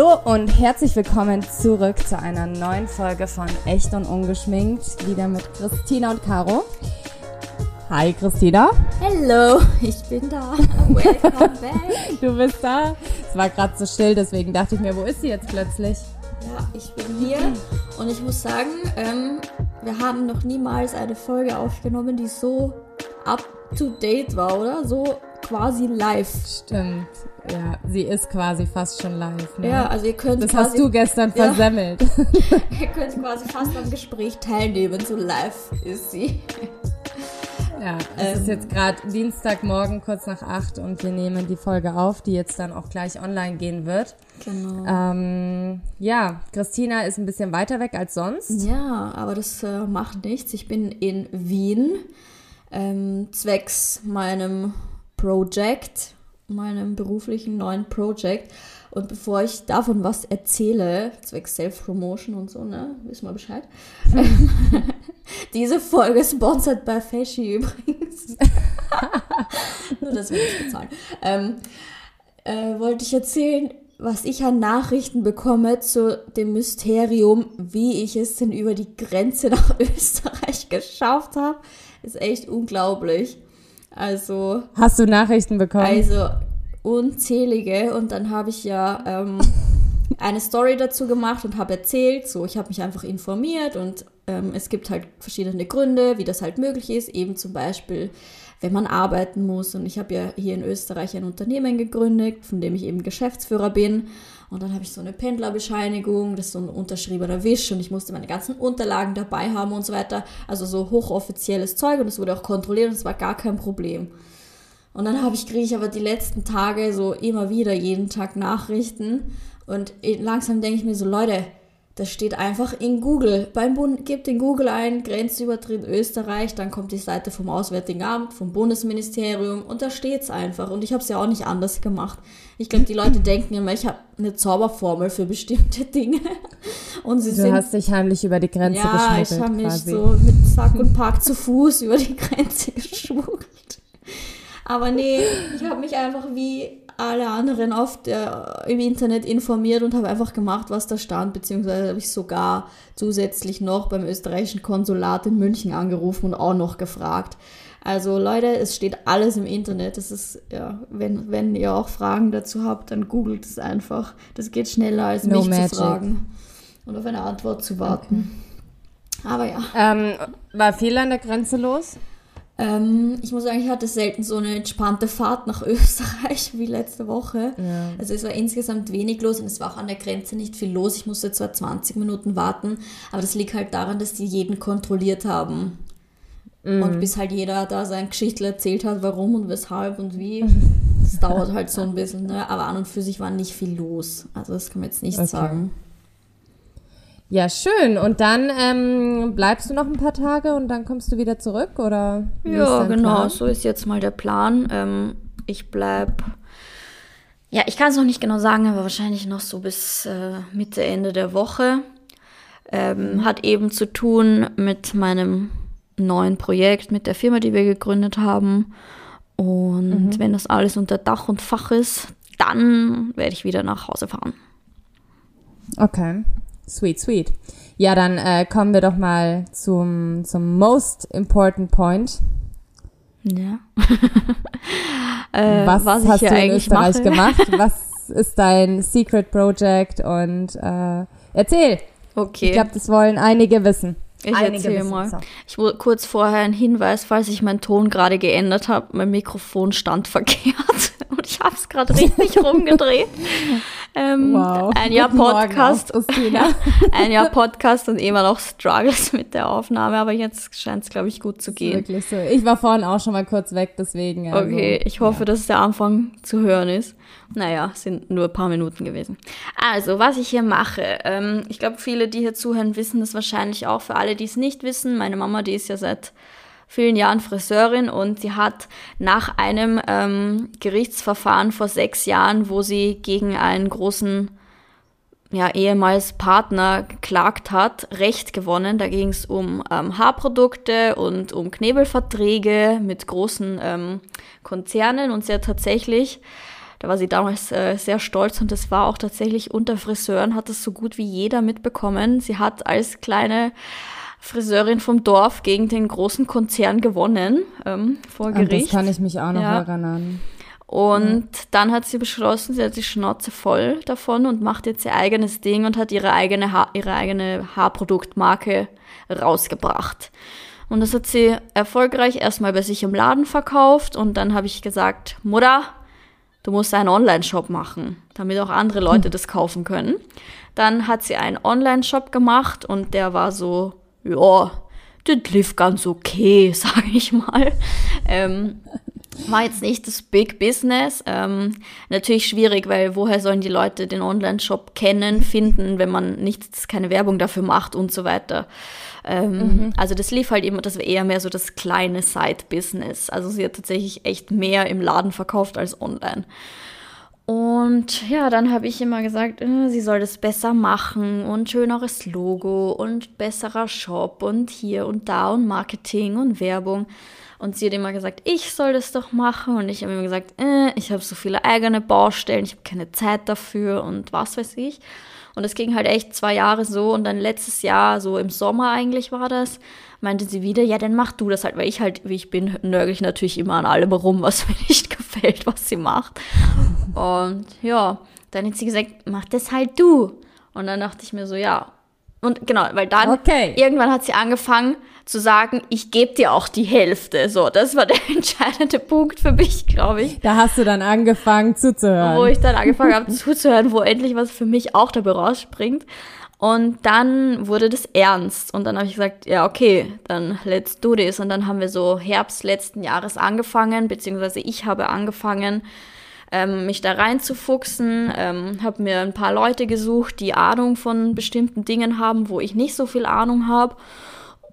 Hallo und herzlich willkommen zurück zu einer neuen Folge von Echt und Ungeschminkt. Wieder mit Christina und Caro. Hi Christina. Hallo, ich bin da. Welcome back. Du bist da. Es war gerade so still, deswegen dachte ich mir, wo ist sie jetzt plötzlich? Ja, ich bin hier und ich muss sagen, ähm, wir haben noch niemals eine Folge aufgenommen, die so up to date war, oder? So quasi live. Stimmt. Ja, sie ist quasi fast schon live. Ne? Ja, also ihr könnt Das quasi, hast du gestern Ja. versemmelt. ihr könnt quasi fast am Gespräch teilnehmen, so live ist sie. Ja, es ist Ähm. jetzt gerade Dienstagmorgen kurz nach acht und wir nehmen die Folge auf, die jetzt dann auch gleich online gehen wird. Genau. Ähm, ja, Christina ist ein bisschen weiter weg als sonst. Ja, aber das äh, macht nichts. Ich bin in Wien, ähm, zwecks meinem Project, meinem beruflichen neuen Project. Und bevor ich davon was erzähle, zwecks Self-Promotion und so, ne, wissen wir Bescheid. Diese Folge ist sponsored bei Feschi übrigens. Nur, dass wir nicht bezahlen. Ähm, äh, wollte ich erzählen, was ich an Nachrichten bekomme zu dem Mysterium, wie ich es denn über die Grenze nach Österreich geschafft habe, ist echt unglaublich. Also, Hast du Nachrichten bekommen? also unzählige. Und dann habe ich ja ähm, eine Story dazu gemacht und habe erzählt, so ich habe mich einfach informiert und ähm, es gibt halt verschiedene Gründe, wie das halt möglich ist, eben zum Beispiel, wenn man arbeiten muss. Und ich habe ja hier in Österreich ein Unternehmen gegründet, von dem ich eben Geschäftsführer bin und dann habe ich so eine Pendlerbescheinigung, das ist so ein unterschriebener Wisch und ich musste meine ganzen Unterlagen dabei haben und so weiter, also so hochoffizielles Zeug und es wurde auch kontrolliert und es war gar kein Problem. Und dann habe ich, kriege ich aber die letzten Tage so immer wieder jeden Tag Nachrichten. Und langsam denke ich mir so, Leute, das steht einfach in Google. Beim Bund, gebt in Google ein, Grenzübertritt Österreich, dann kommt die Seite vom Auswärtigen Amt, vom Bundesministerium und da steht's einfach. Und ich habe es ja auch nicht anders gemacht. Ich glaube, die Leute denken immer, ich habe eine Zauberformel für bestimmte Dinge. Und sie du sind hast dich heimlich über die Grenze ja, ich geschmuggelt habe mich quasi. so mit Sack und Pack zu Fuß über die Grenze geschmuggelt. Aber nee, ich habe mich einfach wie alle anderen auf der, im Internet informiert und habe einfach gemacht, was da stand, beziehungsweise habe ich sogar zusätzlich noch beim österreichischen Konsulat in München angerufen und auch noch gefragt. Also Leute, es steht alles im Internet. Das ist, ja, wenn, wenn ihr auch Fragen dazu habt, dann googelt es einfach. Das geht schneller als No mich magic. zu fragen und auf eine Antwort zu warten. Aber ja. Ähm, war viel an der Grenze los? Ähm, ich muss sagen, ich hatte selten so eine entspannte Fahrt nach Österreich wie letzte Woche. Ja. Also es war insgesamt wenig los und es war auch an der Grenze nicht viel los. Ich musste zwar 20 Minuten warten, aber das liegt halt daran, dass die jeden kontrolliert haben. Und bis halt jeder da sein Geschichtel erzählt hat, warum und weshalb und wie. Das dauert halt so ein bisschen, ne? Aber an und für sich war nicht viel los. Also das kann man jetzt nicht Okay. sagen. Ja, schön. Und dann ähm, bleibst du noch ein paar Tage und dann kommst du wieder zurück, oder? Ja, genau, Plan? so ist jetzt mal der Plan. Ähm, ich bleib. Ja, ich kann es noch nicht genau sagen, aber wahrscheinlich noch so bis äh, Mitte, Ende der Woche. Ähm, Hat eben zu tun mit meinem neuen Projekt, mit der Firma, die wir gegründet haben. Und wenn das alles unter Dach und Fach ist, dann werde ich wieder nach Hause fahren. Okay. Sweet, sweet. Ja, dann äh, kommen wir doch mal zum, zum most important point. Ja. äh, was, was hast du in eigentlich Österreich mache. gemacht? Was ist dein Secret Project? Und äh, erzähl. Okay. Ich glaube, das wollen einige wissen. Ich Einige erzähle mal. Ich wollte kurz vorher einen Hinweis, falls ich meinen Ton gerade geändert habe. Mein Mikrofon stand verkehrt und ich habe es gerade richtig rumgedreht. Ähm, Wow. Ein Jahr Guten Podcast. auch, Christina. ein Jahr Podcast und immer noch Struggles mit der Aufnahme, aber jetzt scheint es, glaube ich, gut zu gehen. Wirklich so. Ich war vorhin auch schon mal kurz weg, deswegen. Also, Okay, ich hoffe, dass der Anfang zu hören ist. Naja, sind nur ein paar Minuten gewesen. Also, was ich hier mache. Ähm, ich glaube, viele, die hier zuhören, wissen das wahrscheinlich auch. Für alle, die es nicht wissen, meine Mama, die ist ja seit vielen Jahren Friseurin und sie hat nach einem ähm, Gerichtsverfahren vor sechs Jahren, wo sie gegen einen großen ja, ehemals Partner geklagt hat, Recht gewonnen. Da ging es um ähm, Haarprodukte und um Knebelverträge mit großen ähm, Konzernen und sie hat tatsächlich Da war sie damals äh, sehr stolz und das war auch tatsächlich unter Friseuren, hat das so gut wie jeder mitbekommen. Sie hat als kleine Friseurin vom Dorf gegen den großen Konzern gewonnen ähm, vor Gericht. An das kann ich mich auch noch ja. erinnern. Und ja. dann hat sie beschlossen, sie hat die Schnauze voll davon und macht jetzt ihr eigenes Ding und hat ihre eigene, ha ihre eigene Haarproduktmarke rausgebracht. Und das hat sie erfolgreich erstmal bei sich im Laden verkauft und dann habe ich gesagt, Mutter, du musst einen Online-Shop machen, damit auch andere Leute hm. das kaufen können. Dann hat sie einen Online-Shop gemacht und der war so, ja, das lief ganz okay, sage ich mal. Ähm, war jetzt nicht das Big Business. Ähm, natürlich schwierig, weil woher sollen die Leute den Online-Shop kennen, finden, wenn man nichts, keine Werbung dafür macht und so weiter. Ähm, mhm. Also das lief halt immer, das war eher mehr so das kleine Side-Business. Also sie hat tatsächlich echt mehr im Laden verkauft als online. Und ja, dann habe ich immer gesagt, äh, sie soll das besser machen und schöneres Logo und besserer Shop und hier und da und Marketing und Werbung. Und sie hat immer gesagt, ich soll das doch machen. Und ich habe immer gesagt, äh, ich habe so viele eigene Baustellen, ich habe keine Zeit dafür und was weiß ich. Und es ging halt echt zwei Jahre so. Und dann letztes Jahr, so im Sommer eigentlich war das, meinte sie wieder, ja, dann mach du das halt, weil ich halt, wie ich bin, nörgel ich natürlich immer an allem rum, was mir nicht gefällt, was sie macht. Und ja, dann hat sie gesagt, mach das halt du. Und dann dachte ich mir so, ja. Und genau, weil dann okay. irgendwann hat sie angefangen, zu sagen, ich gebe dir auch die Hälfte. So, das war der entscheidende Punkt für mich, glaube ich. Da hast du dann angefangen zuzuhören. Wo ich dann angefangen habe zuzuhören, wo endlich was für mich auch dabei rausspringt. Und dann wurde das ernst. Und dann habe ich gesagt, ja, okay, dann let's do this. Und dann haben wir so Herbst letzten Jahres angefangen, beziehungsweise ich habe angefangen, ähm, mich da reinzufuchsen, ähm, habe mir ein paar Leute gesucht, die Ahnung von bestimmten Dingen haben, wo ich nicht so viel Ahnung habe.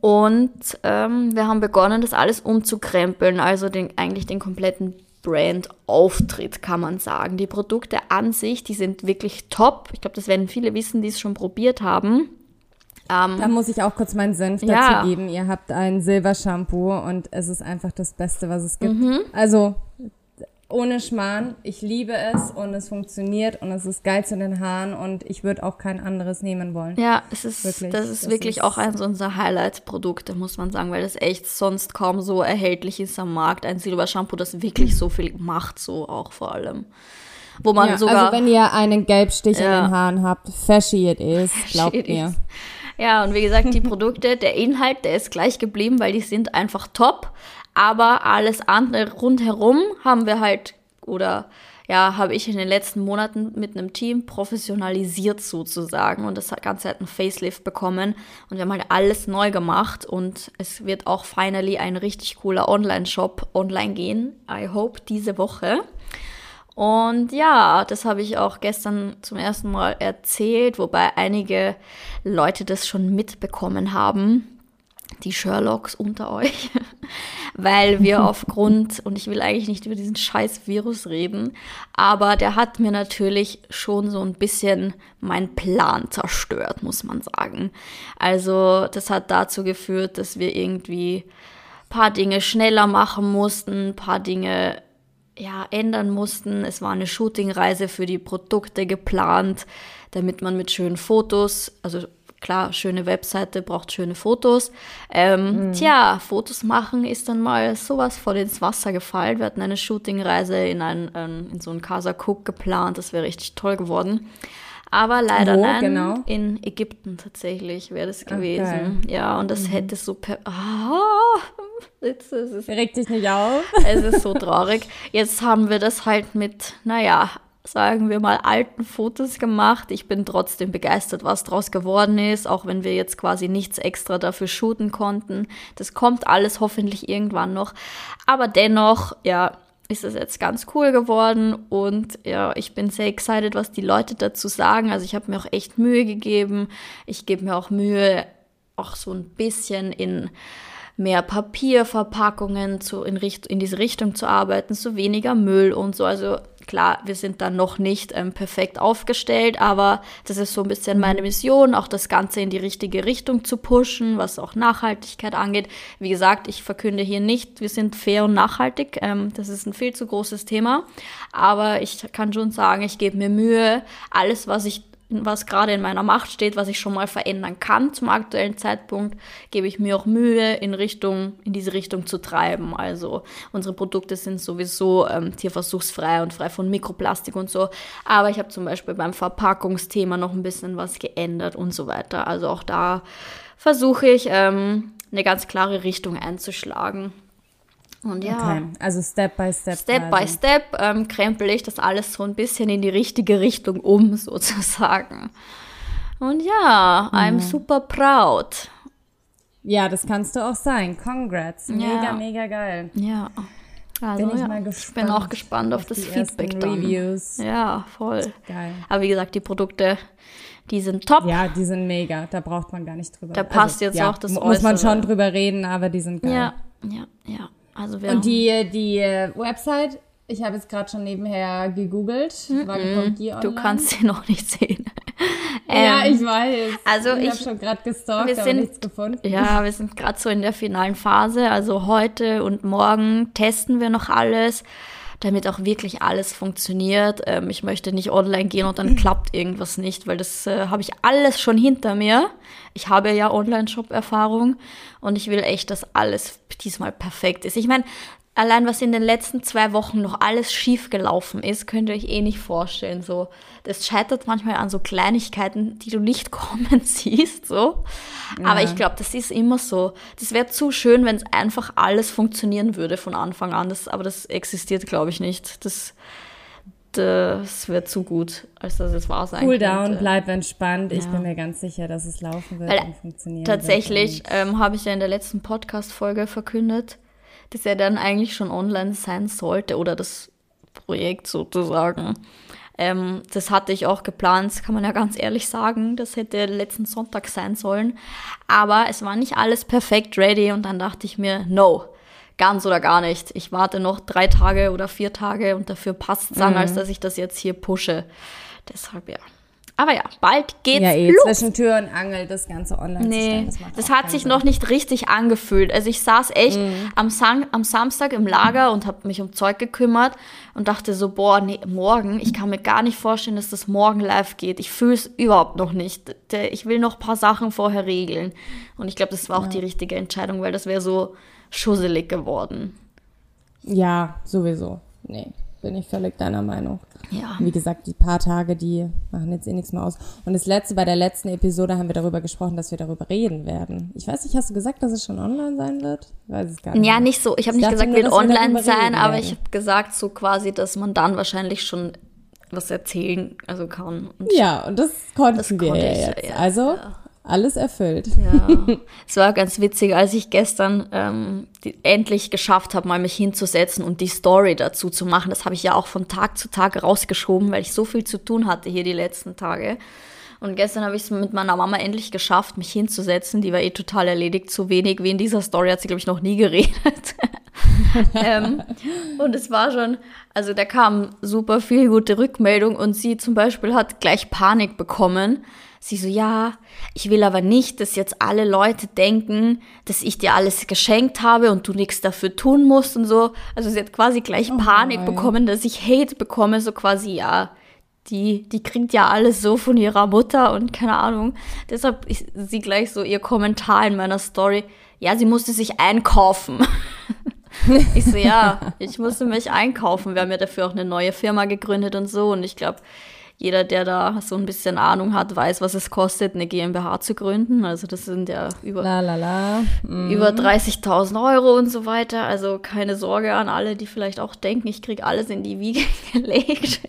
Und ähm, wir haben begonnen, das alles umzukrempeln, also den, eigentlich den kompletten Brand-Auftritt, kann man sagen. Die Produkte an sich, die sind wirklich top. Ich glaube, das werden viele wissen, die es schon probiert haben. Ähm, da muss ich auch kurz meinen Senf dazu ja. geben. Ihr habt ein Silbershampoo und es ist einfach das Beste, was es gibt. Mhm. Also ohne Schmarrn, ich liebe es und es funktioniert und es ist geil zu den Haaren und ich würde auch kein anderes nehmen wollen. Ja, es ist wirklich, das ist das wirklich ist auch eins unserer Highlight-Produkte, muss man sagen, weil das echt sonst kaum so erhältlich ist am Markt. Ein Silbershampoo, das wirklich so viel macht, so auch vor allem. Wo man ja, sogar. Also wenn ihr einen Gelbstich ja. in den Haaren habt, fashy it is, glaubt fashy mir. Is. Ja, und wie gesagt, die Produkte, der Inhalt, der ist gleich geblieben, weil die sind einfach top. Aber alles andere rundherum haben wir halt, oder ja, habe ich in den letzten Monaten mit einem Team professionalisiert sozusagen und das Ganze hat einen Facelift bekommen und wir haben halt alles neu gemacht und es wird auch finally ein richtig cooler Online-Shop online gehen. I hope diese Woche. Und ja, das habe ich auch gestern zum ersten Mal erzählt, wobei einige Leute das schon mitbekommen haben die Sherlocks unter euch, weil wir aufgrund, und ich will eigentlich nicht über diesen scheiß Virus reden, aber der hat mir natürlich schon so ein bisschen meinen Plan zerstört, muss man sagen. Also das hat dazu geführt, dass wir irgendwie paar Dinge schneller machen mussten, paar Dinge ja, ändern mussten. Es war eine Shootingreise für die Produkte geplant, damit man mit schönen Fotos, also klar, schöne Webseite braucht schöne Fotos. Ähm, mhm. Tja, Fotos machen ist dann mal sowas voll ins Wasser gefallen. Wir hatten eine Shootingreise in, ein, ähm, in so einen Casa Cook geplant. Das wäre richtig toll geworden. Aber leider Wo, nein, genau? in Ägypten tatsächlich wäre das gewesen. Okay. Ja, und das mhm. hätte so per ah, jetzt, es ist, Reg dich nicht auf. Es ist so traurig. Jetzt haben wir das halt mit, naja, sagen wir mal, alten Fotos gemacht. Ich bin trotzdem begeistert, was draus geworden ist, auch wenn wir jetzt quasi nichts extra dafür shooten konnten. Das kommt alles hoffentlich irgendwann noch. Aber dennoch, ja, ist es jetzt ganz cool geworden und ja, ich bin sehr excited, was die Leute dazu sagen. Also ich habe mir auch echt Mühe gegeben. Ich gebe mir auch Mühe, auch so ein bisschen in mehr Papierverpackungen zu, in, Richt in diese Richtung zu arbeiten, so weniger Müll und so. Also klar, wir sind da noch nicht ähm, perfekt aufgestellt, aber das ist so ein bisschen meine Mission, auch das Ganze in die richtige Richtung zu pushen, was auch Nachhaltigkeit angeht. Wie gesagt, ich verkünde hier nicht, wir sind fair und nachhaltig. Ähm, das ist ein viel zu großes Thema. Aber ich kann schon sagen, ich gebe mir Mühe, alles, was ich was gerade in meiner Macht steht, was ich schon mal verändern kann zum aktuellen Zeitpunkt, gebe ich mir auch Mühe, in Richtung, in diese Richtung zu treiben. Also unsere Produkte sind sowieso ähm, tierversuchsfrei und frei von Mikroplastik und so. Aber ich habe zum Beispiel beim Verpackungsthema noch ein bisschen was geändert und so weiter. Also auch da versuche ich ähm, eine ganz klare Richtung einzuschlagen. Und ja. Okay, also Step by Step. Step by Step ähm, krempel ich das alles so ein bisschen in die richtige Richtung um, sozusagen. Und ja, mhm. I'm super proud. Ja, das kannst du auch sein. Congrats. Mega, ja. mega geil. Ja. Also, bin ich ja. mal gespannt. Ich bin auch gespannt auf, auf das Feedback dann. Reviews. Ja, voll. Geil. Aber wie gesagt, die Produkte, die sind top. Ja, die sind mega. Da braucht man gar nicht drüber. Da passt also, jetzt ja, auch das Muss Äußere. man schon drüber reden, aber die sind geil. Ja, ja, ja. Also Und die, die Website, ich habe jetzt gerade schon nebenher gegoogelt. Mm -mm. Du kannst sie noch nicht sehen. ja, ähm, ich weiß. Also ich, ich habe schon gerade gestalkt, aber nichts gefunden. Ja, wir sind gerade so in der finalen Phase. Also heute und morgen testen wir noch alles damit auch wirklich alles funktioniert. Ähm, ich möchte nicht online gehen und dann klappt irgendwas nicht, weil das äh, habe ich alles schon hinter mir. Ich habe ja Online-Shop-Erfahrung und ich will echt, dass alles diesmal perfekt ist. Ich meine, allein was in den letzten zwei Wochen noch alles schief gelaufen ist, könnt ihr euch eh nicht vorstellen. So, das scheitert manchmal an so Kleinigkeiten, die du nicht kommen siehst. So, ja. aber ich glaube, das ist immer so. Das wäre zu schön, wenn es einfach alles funktionieren würde von Anfang an. Das, aber das existiert, glaube ich, nicht. Das das wäre zu gut, als dass es wahr sein cool könnte. Down, bleib entspannt. Ja. Ich bin mir ganz sicher, dass es laufen wird Weil und funktionieren tatsächlich, wird. Tatsächlich ähm, habe ich ja in der letzten Podcast-Folge verkündet, das ja dann eigentlich schon online sein sollte oder das Projekt sozusagen. Ähm, das hatte ich auch geplant, kann man ja ganz ehrlich sagen. Das hätte letzten Sonntag sein sollen. Aber es war nicht alles perfekt ready und dann dachte ich mir, no, ganz oder gar nicht. Ich warte noch drei Tage oder vier Tage und dafür passt es dann, mhm. als dass ich das jetzt hier pushe. Deshalb ja. Aber ja, bald geht's ja, eh, los. zwischen Tür und Angel das Ganze online nee, Das, das hat sich Sinn. noch nicht richtig angefühlt. Also ich saß echt mhm. am, Sam am Samstag im Lager und habe mich um Zeug gekümmert und dachte so, boah, nee, morgen, ich kann mir gar nicht vorstellen, dass das morgen live geht. Ich fühle es überhaupt noch nicht. Ich will noch ein paar Sachen vorher regeln. Und ich glaube, das war auch ja. die richtige Entscheidung, weil das wäre so schusselig geworden. Ja, sowieso. Nee, bin ich völlig deiner Meinung. Ja. Wie gesagt, die paar Tage, die machen jetzt eh nichts mehr aus. Und das letzte, bei der letzten Episode haben wir darüber gesprochen, dass wir darüber reden werden. Ich weiß nicht, hast du gesagt, dass es schon online sein wird? Ich weiß es gar nicht. Ja, nicht so. Ich habe nicht gesagt, nur, wird online sein, aber ich habe gesagt, so quasi, dass man dann wahrscheinlich schon was erzählen also kann. Und ja, und das konnten das wir ja jetzt. jetzt. Also ja alles erfüllt. Ja, es war ganz witzig, als ich gestern ähm, die, endlich geschafft habe, mal mich hinzusetzen und die Story dazu zu machen. Das habe ich ja auch von Tag zu Tag rausgeschoben, weil ich so viel zu tun hatte hier die letzten Tage. Und gestern habe ich es mit meiner Mama endlich geschafft, mich hinzusetzen. Die war eh total erledigt. So wenig wie in dieser Story hat sie, glaube ich, noch nie geredet. ähm, und es war schon, also da kam super viel gute Rückmeldung und sie zum Beispiel hat gleich Panik bekommen, Sie so, ja, ich will aber nicht, dass jetzt alle Leute denken, dass ich dir alles geschenkt habe und du nichts dafür tun musst und so. Also sie hat quasi gleich oh Panik nein. bekommen, dass ich Hate bekomme, so quasi, ja, die, die kriegt ja alles so von ihrer Mutter und keine Ahnung. Deshalb ist sie gleich so ihr Kommentar in meiner Story, ja, sie musste sich einkaufen. ich so, ja, ich musste mich einkaufen. Wir haben ja dafür auch eine neue Firma gegründet und so und ich glaube, jeder, der da so ein bisschen Ahnung hat, weiß, was es kostet, eine GmbH zu gründen. Also das sind ja über, mhm. über 30.000 Euro und so weiter. Also keine Sorge an alle, die vielleicht auch denken, ich kriege alles in die Wiege gelegt.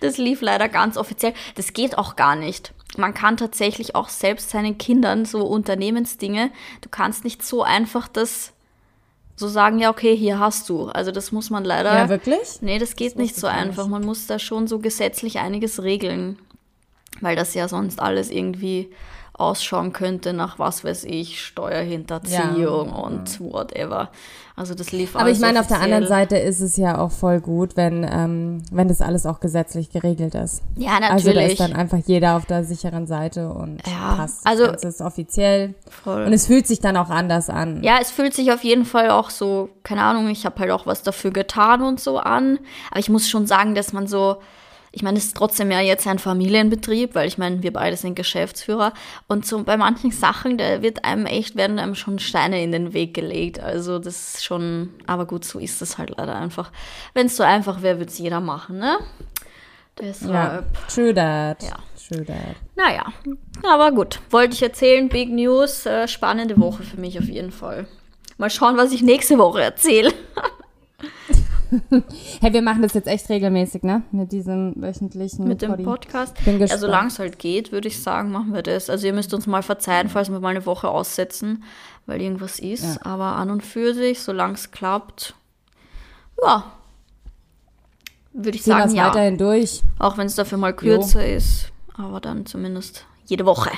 Das lief leider ganz offiziell. Das geht auch gar nicht. Man kann tatsächlich auch selbst seinen Kindern so Unternehmensdinge, du kannst nicht so einfach das so sagen, ja, okay, hier hast du. Also das muss man leider. Ja, wirklich? Nee, das geht das nicht so einfach. Man muss da schon so gesetzlich einiges regeln, weil das ja sonst alles irgendwie ausschauen könnte nach was weiß ich, Steuerhinterziehung ja. und whatever. Also das lief Aber ich meine, auf der anderen Seite ist es ja auch voll gut, wenn, ähm, wenn das alles auch gesetzlich geregelt ist. Ja, natürlich. Also da ist dann einfach jeder auf der sicheren Seite und ja, passt. Also es ist offiziell. Voll. Und es fühlt sich dann auch anders an. Ja, es fühlt sich auf jeden Fall auch so, keine Ahnung, ich habe halt auch was dafür getan und so an. Aber ich muss schon sagen, dass man so ich meine, es ist trotzdem ja jetzt ein Familienbetrieb, weil ich meine, wir beide sind Geschäftsführer. Und so bei manchen Sachen, da wird einem echt, werden einem schon Steine in den Weg gelegt. Also das ist schon, aber gut, so ist es halt leider einfach. Wenn es so einfach wäre, würde es jeder machen, ne? Deshalb. Ja, true that. Ja. True that. Naja, aber gut. Wollte ich erzählen, Big News, äh, spannende Woche für mich auf jeden Fall. Mal schauen, was ich nächste Woche erzähle. hey, wir machen das jetzt echt regelmäßig, ne? Mit diesem wöchentlichen Mit dem Poddy. Podcast. Bin ja, solange es halt geht, würde ich sagen, machen wir das. Also ihr müsst uns mal verzeihen, falls wir mal eine Woche aussetzen, weil irgendwas ist. Ja. Aber an und für sich, solange es klappt, ja, würde ich Ziehen sagen, ja. weiterhin durch. Auch wenn es dafür mal kürzer jo. ist. Aber dann zumindest jede Woche.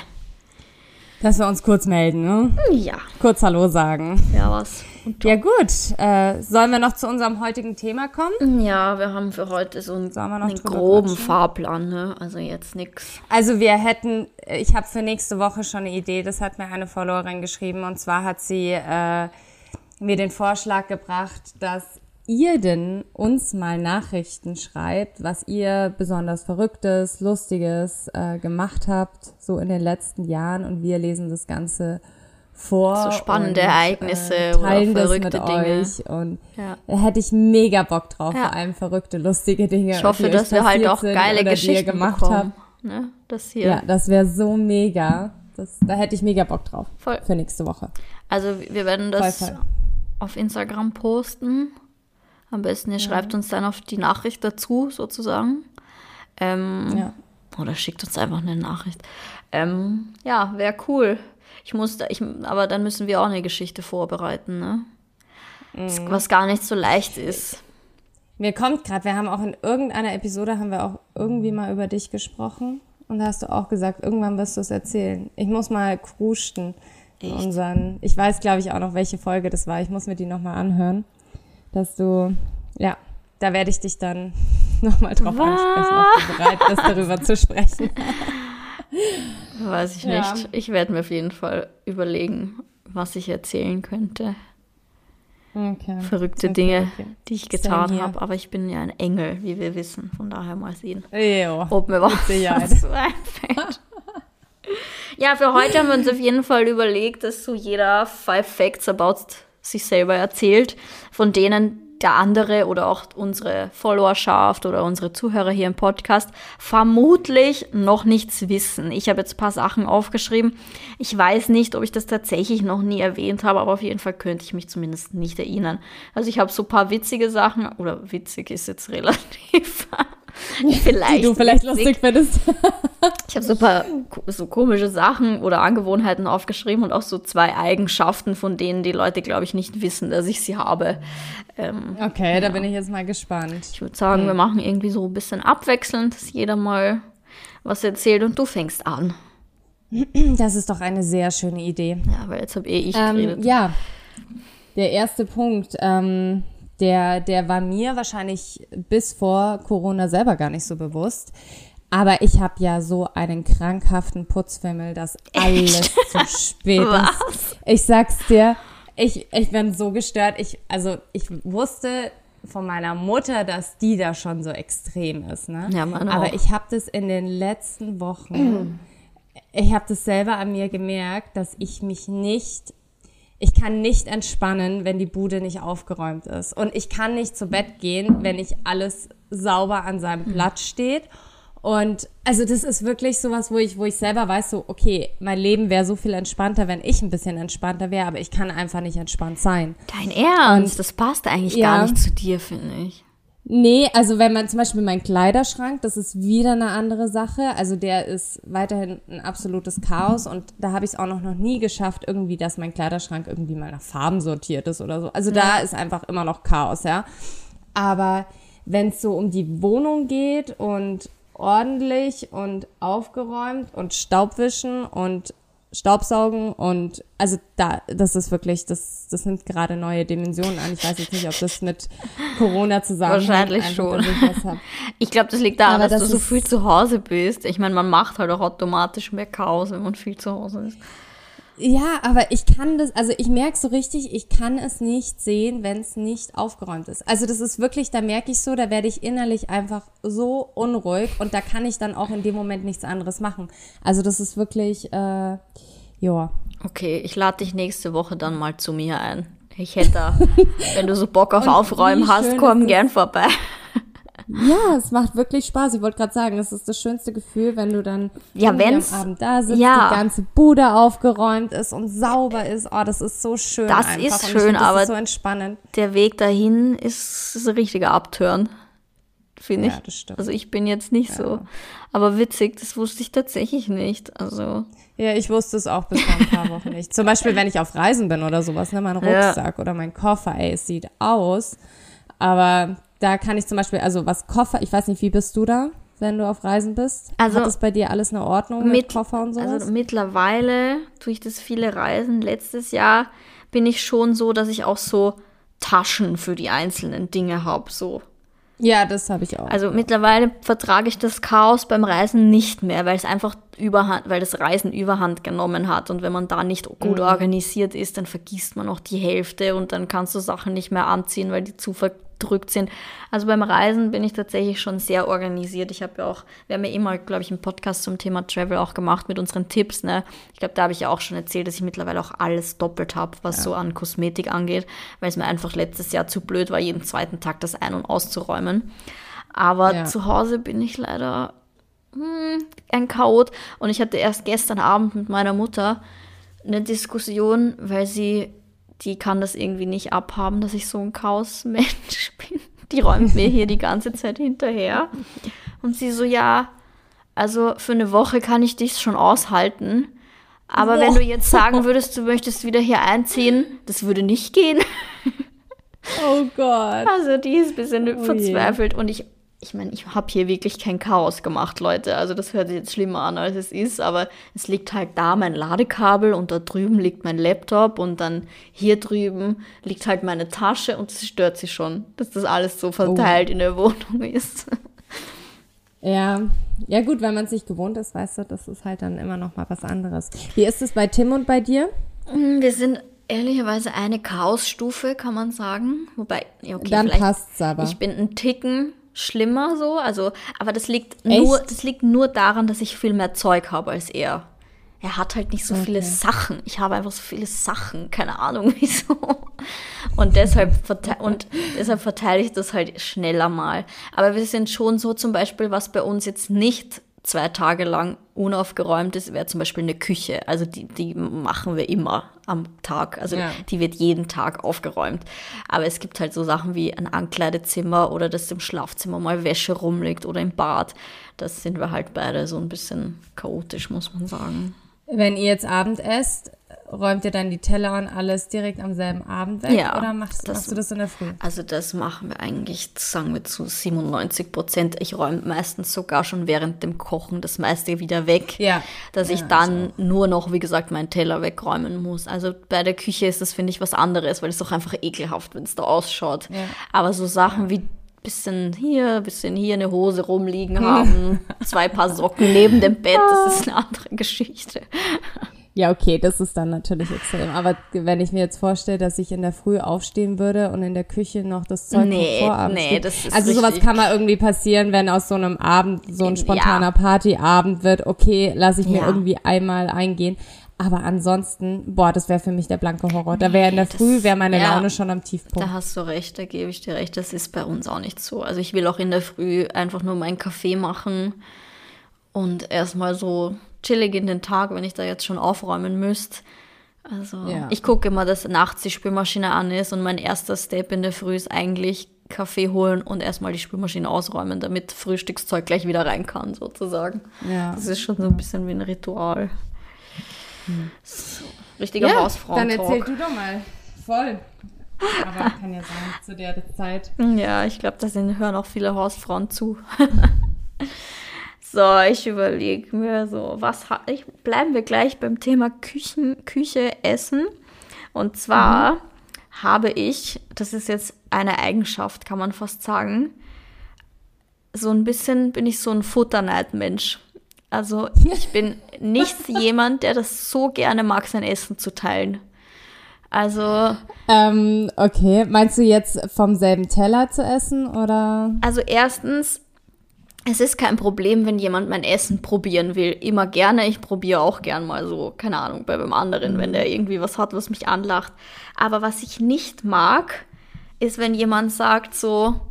Dass wir uns kurz melden, ne? Ja. Kurz Hallo sagen. Ja, was. Ja gut, äh, sollen wir noch zu unserem heutigen Thema kommen? Ja, wir haben für heute so einen, einen groben quatschen? Fahrplan, ne? Also jetzt nichts. Also wir hätten, ich habe für nächste Woche schon eine Idee, das hat mir eine Followerin geschrieben und zwar hat sie äh, mir den Vorschlag gebracht, dass ihr denn uns mal Nachrichten schreibt, was ihr besonders Verrücktes, Lustiges äh, gemacht habt, so in den letzten Jahren und wir lesen das Ganze vor. So spannende und, Ereignisse äh, teilen oder verrückte das mit Dinge. euch und ja. da hätte ich mega Bock drauf, ja. vor allem verrückte, lustige Dinge. Ich hoffe, dass wir halt auch geile Geschichten gemacht haben. Ne? Das hier. Ja, das wäre so mega. Das, da hätte ich mega Bock drauf. Voll. Für nächste Woche. Also wir werden das voll, voll. auf Instagram posten. Am besten ihr ja. schreibt uns dann auf die Nachricht dazu, sozusagen. Ähm, ja. Oder schickt uns einfach eine Nachricht. Ähm, ja, wäre cool. Ich muss da, ich, aber dann müssen wir auch eine Geschichte vorbereiten, ne? Mhm. Was gar nicht so leicht ist. Mir kommt gerade, wir haben auch in irgendeiner Episode haben wir auch irgendwie mal über dich gesprochen und da hast du auch gesagt, irgendwann wirst du es erzählen. Ich muss mal krusten in unseren, ich weiß glaube ich auch noch, welche Folge das war. Ich muss mir die nochmal anhören, dass du, ja, da werde ich dich dann nochmal drauf Was? ansprechen, ob du bereit bist, darüber zu sprechen. Weiß ich ja. nicht. Ich werde mir auf jeden Fall überlegen, was ich erzählen könnte. Okay. Verrückte okay, Dinge, okay. die ich getan habe. Aber ich bin ja ein Engel, wie wir wissen. Von daher mal sehen, jo, ob mir was, was einfällt. ja, für heute haben wir uns auf jeden Fall überlegt, dass so jeder Five Facts about sich selber erzählt, von denen der andere oder auch unsere Followerschaft oder unsere Zuhörer hier im Podcast vermutlich noch nichts wissen. Ich habe jetzt ein paar Sachen aufgeschrieben. Ich weiß nicht, ob ich das tatsächlich noch nie erwähnt habe, aber auf jeden Fall könnte ich mich zumindest nicht erinnern. Also ich habe so ein paar witzige Sachen, oder witzig ist jetzt relativ vielleicht. Die du vielleicht lustig findest. ich habe so ein paar so komische Sachen oder Angewohnheiten aufgeschrieben und auch so zwei Eigenschaften, von denen die Leute, glaube ich, nicht wissen, dass ich sie habe. Ähm, okay, ja. da bin ich jetzt mal gespannt. Ich würde sagen, hm. wir machen irgendwie so ein bisschen abwechselnd, dass jeder mal was erzählt und du fängst an. Das ist doch eine sehr schöne Idee. Ja, weil jetzt habe eh ich ähm, geredet. Ja, der erste Punkt. Ähm, der, der war mir wahrscheinlich bis vor Corona selber gar nicht so bewusst. Aber ich habe ja so einen krankhaften Putzfimmel, dass alles zu spät Was? ist. Ich sag's dir, ich, ich bin so gestört. Ich, also ich wusste von meiner Mutter, dass die da schon so extrem ist. Ne? Ja, Mann Aber ich habe das in den letzten Wochen, ich habe das selber an mir gemerkt, dass ich mich nicht ich kann nicht entspannen, wenn die Bude nicht aufgeräumt ist. Und ich kann nicht zu Bett gehen, wenn nicht alles sauber an seinem hm. Platz steht. Und also das ist wirklich sowas, wo ich, wo ich selber weiß, so, okay, mein Leben wäre so viel entspannter, wenn ich ein bisschen entspannter wäre, aber ich kann einfach nicht entspannt sein. Dein Ernst? Und, das passt eigentlich ja, gar nicht zu dir, finde ich. Nee, also wenn man zum Beispiel mein Kleiderschrank, das ist wieder eine andere Sache. Also der ist weiterhin ein absolutes Chaos und da habe ich es auch noch, noch nie geschafft, irgendwie, dass mein Kleiderschrank irgendwie mal nach Farben sortiert ist oder so. Also ja. da ist einfach immer noch Chaos, ja. Aber wenn es so um die Wohnung geht und ordentlich und aufgeräumt und Staubwischen und Staubsaugen und also da, das ist wirklich, das, das nimmt gerade neue Dimensionen an. Ich weiß jetzt nicht, ob das mit Corona zusammenhängt. Wahrscheinlich schon. Ich, ich glaube, das liegt daran, dass das du so viel zu Hause bist. Ich meine, man macht halt auch automatisch mehr Chaos, wenn man viel zu Hause ist. Ja, aber ich kann das, also ich merke so richtig, ich kann es nicht sehen, wenn es nicht aufgeräumt ist. Also das ist wirklich, da merke ich so, da werde ich innerlich einfach so unruhig und da kann ich dann auch in dem Moment nichts anderes machen. Also das ist wirklich, äh, ja. Okay, ich lade dich nächste Woche dann mal zu mir ein. Ich hätte, wenn du so Bock auf Aufräumen hast, komm gern vorbei. Ja, es macht wirklich Spaß. Ich wollte gerade sagen, es ist das schönste Gefühl, wenn du dann ja, wenn's, am Abend da sitzt, ja. die ganze Bude aufgeräumt ist und sauber ist. Oh, das ist so schön. Das einfach. ist schön, find, aber so entspannend. der Weg dahin ist, ist ein richtiger Abturn, finde ich. Ja, das stimmt. Also ich bin jetzt nicht ja. so. Aber witzig, das wusste ich tatsächlich nicht. Also ja, ich wusste es auch bis vor ein paar Wochen nicht. Zum Beispiel, wenn ich auf Reisen bin oder sowas, ne, mein Rucksack ja. oder mein Koffer, ey, es sieht aus. Aber da kann ich zum Beispiel, also was Koffer, ich weiß nicht, wie bist du da, wenn du auf Reisen bist? Also, Hat das bei dir alles eine Ordnung mit, mit Koffer und sowas? Also mittlerweile tue ich das viele Reisen. Letztes Jahr bin ich schon so, dass ich auch so Taschen für die einzelnen Dinge habe, so. Ja, das habe ich auch. Also mittlerweile vertrage ich das Chaos beim Reisen nicht mehr, weil es einfach überhand, weil das Reisen überhand genommen hat. Und wenn man da nicht gut mhm. organisiert ist, dann vergisst man auch die Hälfte und dann kannst du Sachen nicht mehr anziehen, weil die zu gedrückt sind. Also beim Reisen bin ich tatsächlich schon sehr organisiert. Ich habe ja auch, wir haben ja immer, glaube ich, einen Podcast zum Thema Travel auch gemacht mit unseren Tipps. Ne? Ich glaube, da habe ich ja auch schon erzählt, dass ich mittlerweile auch alles doppelt habe, was ja. so an Kosmetik angeht, weil es mir einfach letztes Jahr zu blöd war, jeden zweiten Tag das ein- und auszuräumen. Aber ja. zu Hause bin ich leider hm, ein Chaot. Und ich hatte erst gestern Abend mit meiner Mutter eine Diskussion, weil sie die kann das irgendwie nicht abhaben, dass ich so ein Chaosmensch bin. Die räumt mir hier die ganze Zeit hinterher. Und sie so, ja, also für eine Woche kann ich dich schon aushalten. Aber Boah. wenn du jetzt sagen würdest, du möchtest wieder hier einziehen, das würde nicht gehen. Oh Gott. Also die ist ein bisschen oh verzweifelt und ich ich meine, ich habe hier wirklich kein Chaos gemacht, Leute. Also das hört sich jetzt schlimmer an, als es ist, aber es liegt halt da mein Ladekabel und da drüben liegt mein Laptop und dann hier drüben liegt halt meine Tasche und es stört sie schon, dass das alles so verteilt oh. in der Wohnung ist. Ja, ja gut, wenn man es nicht gewohnt ist, weißt du, das ist halt dann immer noch mal was anderes. Wie ist es bei Tim und bei dir? Mm, wir sind ehrlicherweise eine Chaosstufe, kann man sagen. Wobei, okay, dann passt's aber. Ich bin ein Ticken schlimmer so, also, aber das liegt Echt? nur, das liegt nur daran, dass ich viel mehr Zeug habe als er. Er hat halt nicht so okay. viele Sachen. Ich habe einfach so viele Sachen, keine Ahnung wieso. Und deshalb, und deshalb verteile ich das halt schneller mal. Aber wir sind schon so zum Beispiel, was bei uns jetzt nicht zwei Tage lang unaufgeräumt ist, wäre zum Beispiel eine Küche. Also die, die machen wir immer am Tag. Also ja. die wird jeden Tag aufgeräumt. Aber es gibt halt so Sachen wie ein Ankleidezimmer oder dass im Schlafzimmer mal Wäsche rumliegt oder im Bad. Das sind wir halt beide so ein bisschen chaotisch, muss man sagen. Wenn ihr jetzt Abend esst, räumt ihr dann die Teller und alles direkt am selben Abend weg? Ja, oder machst, das, machst du das in der Früh? Also das machen wir eigentlich, sagen wir zu 97 Prozent. Ich räume meistens sogar schon während dem Kochen das meiste wieder weg, ja. dass ja, ich dann also. nur noch, wie gesagt, meinen Teller wegräumen muss. Also bei der Küche ist das, finde ich, was anderes, weil es doch einfach ekelhaft, wenn es da ausschaut. Ja. Aber so Sachen wie bisschen hier, bisschen hier eine Hose rumliegen haben, zwei Paar Socken neben dem Bett, das ist eine andere Geschichte. Ja, okay, das ist dann natürlich extrem. Aber wenn ich mir jetzt vorstelle, dass ich in der Früh aufstehen würde und in der Küche noch das Zeug nee, Vorabend nee, steht. das ist Also sowas kann mal irgendwie passieren, wenn aus so einem Abend so ein spontaner ja. Partyabend wird. Okay, lasse ich mir ja. irgendwie einmal eingehen. Aber ansonsten, boah, das wäre für mich der blanke Horror. Da wäre in der Früh, wäre meine ja, Laune schon am Tiefpunkt. Da hast du recht, da gebe ich dir recht. Das ist bei uns auch nicht so. Also ich will auch in der Früh einfach nur meinen Kaffee machen und erstmal so chillig in den Tag, wenn ich da jetzt schon aufräumen müsste. Also ja. ich gucke immer, dass nachts die Spülmaschine an ist und mein erster Step in der Früh ist eigentlich Kaffee holen und erstmal die Spülmaschine ausräumen, damit Frühstückszeug gleich wieder rein kann, sozusagen. Ja. Das ist schon so ein bisschen wie ein Ritual. Hm. So, richtiger ja, Hausfrau. Dann erzähl du doch mal. Voll. Aber kann ja sein, zu der Zeit. Ja, ich glaube, da hören auch viele Hausfrauen zu. So, ich überlege mir so, was ha ich bleiben wir gleich beim Thema Küchen, Küche, Essen. Und zwar mhm. habe ich, das ist jetzt eine Eigenschaft, kann man fast sagen, so ein bisschen bin ich so ein Futterneid-Mensch. Also ich bin nicht jemand, der das so gerne mag, sein Essen zu teilen. Also. Ähm, okay, meinst du jetzt vom selben Teller zu essen oder? Also erstens, es ist kein Problem, wenn jemand mein Essen probieren will. Immer gerne. Ich probiere auch gern mal so, keine Ahnung, bei einem anderen, wenn der irgendwie was hat, was mich anlacht. Aber was ich nicht mag, ist, wenn jemand sagt so,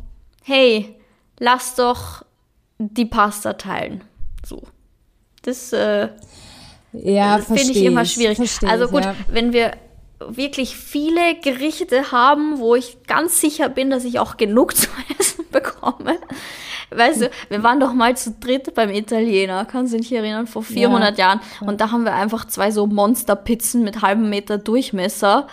hey, lass doch die Pasta teilen. So. Das, äh, ja, das finde ich immer schwierig. also gut, ja. wenn wir wirklich viele Gerichte haben, wo ich ganz sicher bin, dass ich auch genug zu essen bekomme. Weißt du, wir waren doch mal zu dritt beim Italiener, kannst du dich erinnern, vor 400 ja. Jahren. Und da haben wir einfach zwei so Monsterpizzen mit halbem Meter Durchmesser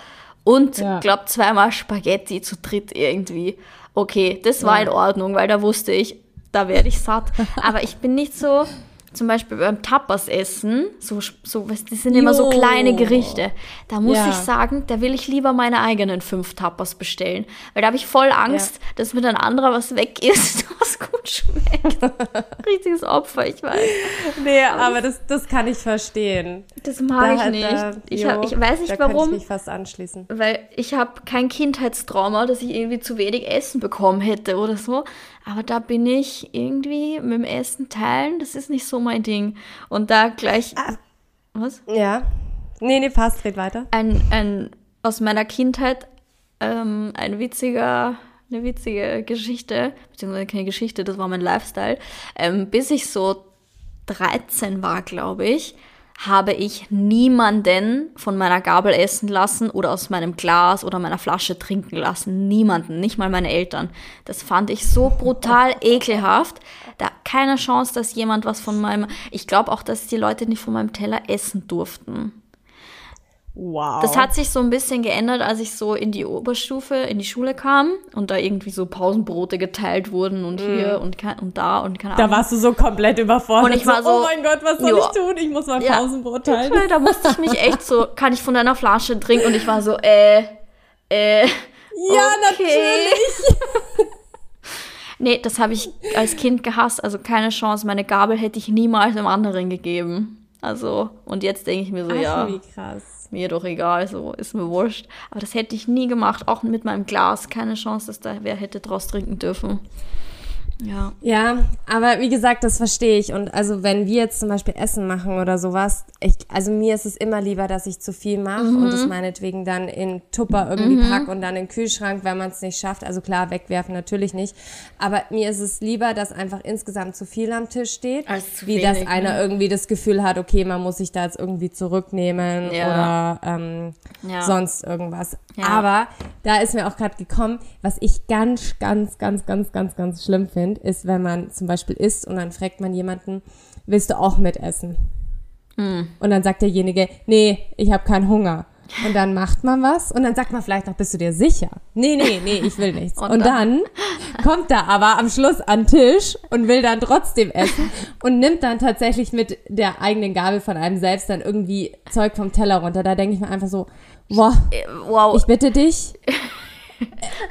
und, ja. glaub, zweimal Spaghetti zu dritt irgendwie. Okay, das war ja. in Ordnung, weil da wusste ich, da werde ich satt. Aber ich bin nicht so, zum Beispiel beim Tapas essen, so, so, das sind immer so kleine Gerichte. Da muss ja. ich sagen, da will ich lieber meine eigenen fünf Tapas bestellen. Weil da habe ich voll Angst, ja. dass mit ein anderer was weg ist, was gut schmeckt. Richtiges Opfer, ich weiß. Nee, aber, aber das, das kann ich verstehen. Das mag da, ich nicht. Da, ich, jo, hab, ich weiß nicht da warum. Da kann ich mich fast anschließen. Weil ich habe kein Kindheitstrauma, dass ich irgendwie zu wenig Essen bekommen hätte oder so. Aber da bin ich irgendwie mit dem Essen teilen, das ist nicht so mein Ding. Und da gleich. Ah. Was? Ja. Nee, nee, passt, red weiter. Ein, ein aus meiner Kindheit ähm, ein witziger, eine witzige Geschichte, beziehungsweise keine Geschichte, das war mein Lifestyle. Ähm, bis ich so 13 war, glaube ich, habe ich niemanden von meiner Gabel essen lassen oder aus meinem Glas oder meiner Flasche trinken lassen. Niemanden, nicht mal meine Eltern. Das fand ich so brutal ekelhaft. Da keine Chance, dass jemand was von meinem. Ich glaube auch, dass die Leute nicht von meinem Teller essen durften. Wow. Das hat sich so ein bisschen geändert, als ich so in die Oberstufe, in die Schule kam und da irgendwie so Pausenbrote geteilt wurden und mm. hier und, und da und keine Ahnung. Da warst du so komplett überfordert. Und ich war so, oh mein Gott, was soll jo. ich tun? Ich muss mein ja, Pausenbrot teilen. Da musste ich mich echt so, kann ich von deiner Flasche trinken? Und ich war so, äh, äh. Ja, okay. natürlich. nee, das habe ich als Kind gehasst. Also keine Chance. Meine Gabel hätte ich niemals einem anderen gegeben. Also, und jetzt denke ich mir so, Ach, ja. Wie krass mir doch egal, so ist mir wurscht. Aber das hätte ich nie gemacht, auch mit meinem Glas. Keine Chance, dass da wer hätte draus trinken dürfen. Ja. Ja, aber wie gesagt, das verstehe ich. Und also wenn wir jetzt zum Beispiel Essen machen oder sowas, ich, also mir ist es immer lieber, dass ich zu viel mache mhm. und das meinetwegen dann in Tupper irgendwie mhm. pack und dann in den Kühlschrank, wenn man es nicht schafft. Also klar, wegwerfen natürlich nicht. Aber mir ist es lieber, dass einfach insgesamt zu viel am Tisch steht, wie wenig, dass einer ne? irgendwie das Gefühl hat, okay, man muss sich da jetzt irgendwie zurücknehmen ja. oder ähm, ja. sonst irgendwas. Ja. Aber da ist mir auch gerade gekommen, was ich ganz, ganz, ganz, ganz, ganz, ganz schlimm finde finde, ist, wenn man zum Beispiel isst und dann fragt man jemanden, willst du auch mitessen? Mm. Und dann sagt derjenige, nee, ich habe keinen Hunger. Und dann macht man was und dann sagt man vielleicht noch, bist du dir sicher? Nee, nee, nee, ich will nichts. und, und dann kommt er aber am Schluss an den Tisch und will dann trotzdem essen und nimmt dann tatsächlich mit der eigenen Gabel von einem selbst dann irgendwie Zeug vom Teller runter. Da denke ich mir einfach so, wow, äh, wow. ich bitte dich,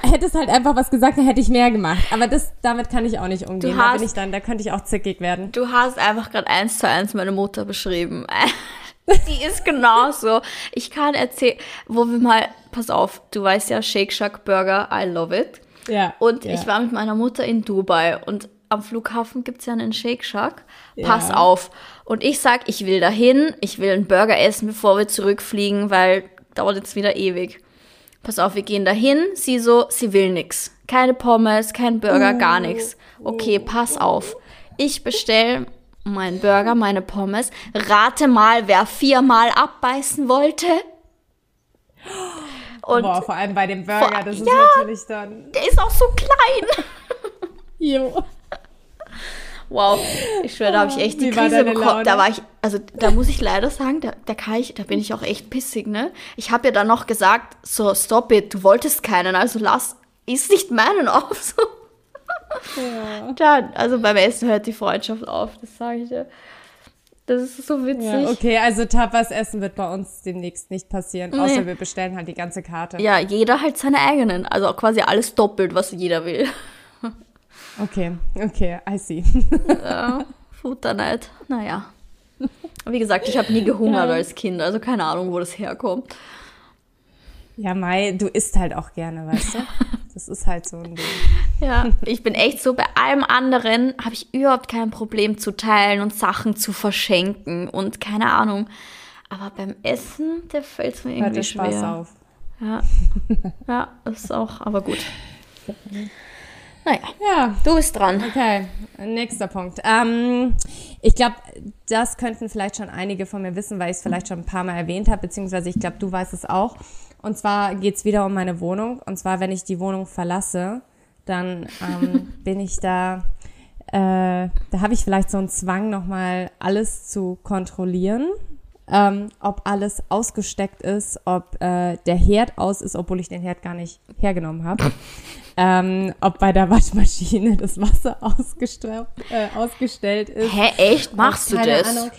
hättest halt einfach was gesagt, dann hätte ich mehr gemacht. Aber das, damit kann ich auch nicht umgehen. Hast, da bin ich dann, da könnte ich auch zickig werden. Du hast einfach gerade eins zu eins meine Mutter beschrieben. Die ist genauso. Ich kann erzählen, wo wir mal, pass auf, du weißt ja, Shake Shack Burger, I love it. Ja. Und ja. ich war mit meiner Mutter in Dubai und am Flughafen gibt es ja einen Shake Shack. Pass ja. auf. Und ich sag, ich will dahin, ich will einen Burger essen, bevor wir zurückfliegen, weil dauert jetzt wieder ewig pass auf, wir gehen dahin. Sie so, sie will nix. Keine Pommes, kein Burger, gar oh. nichts. Okay, pass auf. Ich bestell meinen Burger, meine Pommes. Rate mal, wer viermal abbeißen wollte. Und Boah, vor allem bei dem Burger, vor, das ist ja, natürlich dann. Der ist auch so klein. jo. Wow, ich schwöre, da habe ich echt die Wie Krise bekommen. Da war ich, also da muss ich leider sagen, da, da kann ich, da bin ich auch echt pissig, ne? Ich habe ja dann noch gesagt, so stop it, du wolltest keinen, also lass, ist nicht meinen auf. So. Ja. Dann, also beim Essen hört die Freundschaft auf, das sage ich dir. Das ist so witzig. Ja, okay, also Tapas essen wird bei uns demnächst nicht passieren, nee. außer wir bestellen halt die ganze Karte. Ja, jeder halt seine eigenen. Also quasi alles doppelt, was jeder will. Okay, okay, I see. ja, Futterneid, naja. Wie gesagt, ich habe nie gehungert ja. als Kind, also keine Ahnung, wo das herkommt. Ja, Mai, du isst halt auch gerne, weißt du? Das ist halt so ein Ding. Ja, ich bin echt so, bei allem anderen habe ich überhaupt kein Problem zu teilen und Sachen zu verschenken und keine Ahnung. Aber beim Essen, der fällt es mir irgendwie Hört schwer. Spaß auf. Ja, ja, ist auch, aber gut. Naja, ja. du bist dran. Okay, nächster Punkt. Ähm, ich glaube, das könnten vielleicht schon einige von mir wissen, weil ich es vielleicht schon ein paar Mal erwähnt habe, beziehungsweise ich glaube, du weißt es auch. Und zwar geht es wieder um meine Wohnung. Und zwar, wenn ich die Wohnung verlasse, dann ähm, bin ich da, äh, da habe ich vielleicht so einen Zwang, nochmal alles zu kontrollieren. Ähm, ob alles ausgesteckt ist, ob äh, der Herd aus ist, obwohl ich den Herd gar nicht hergenommen habe. Ähm, ob bei der Waschmaschine das Wasser äh, ausgestellt ist. Hä, echt? Machst du das? Ahnung.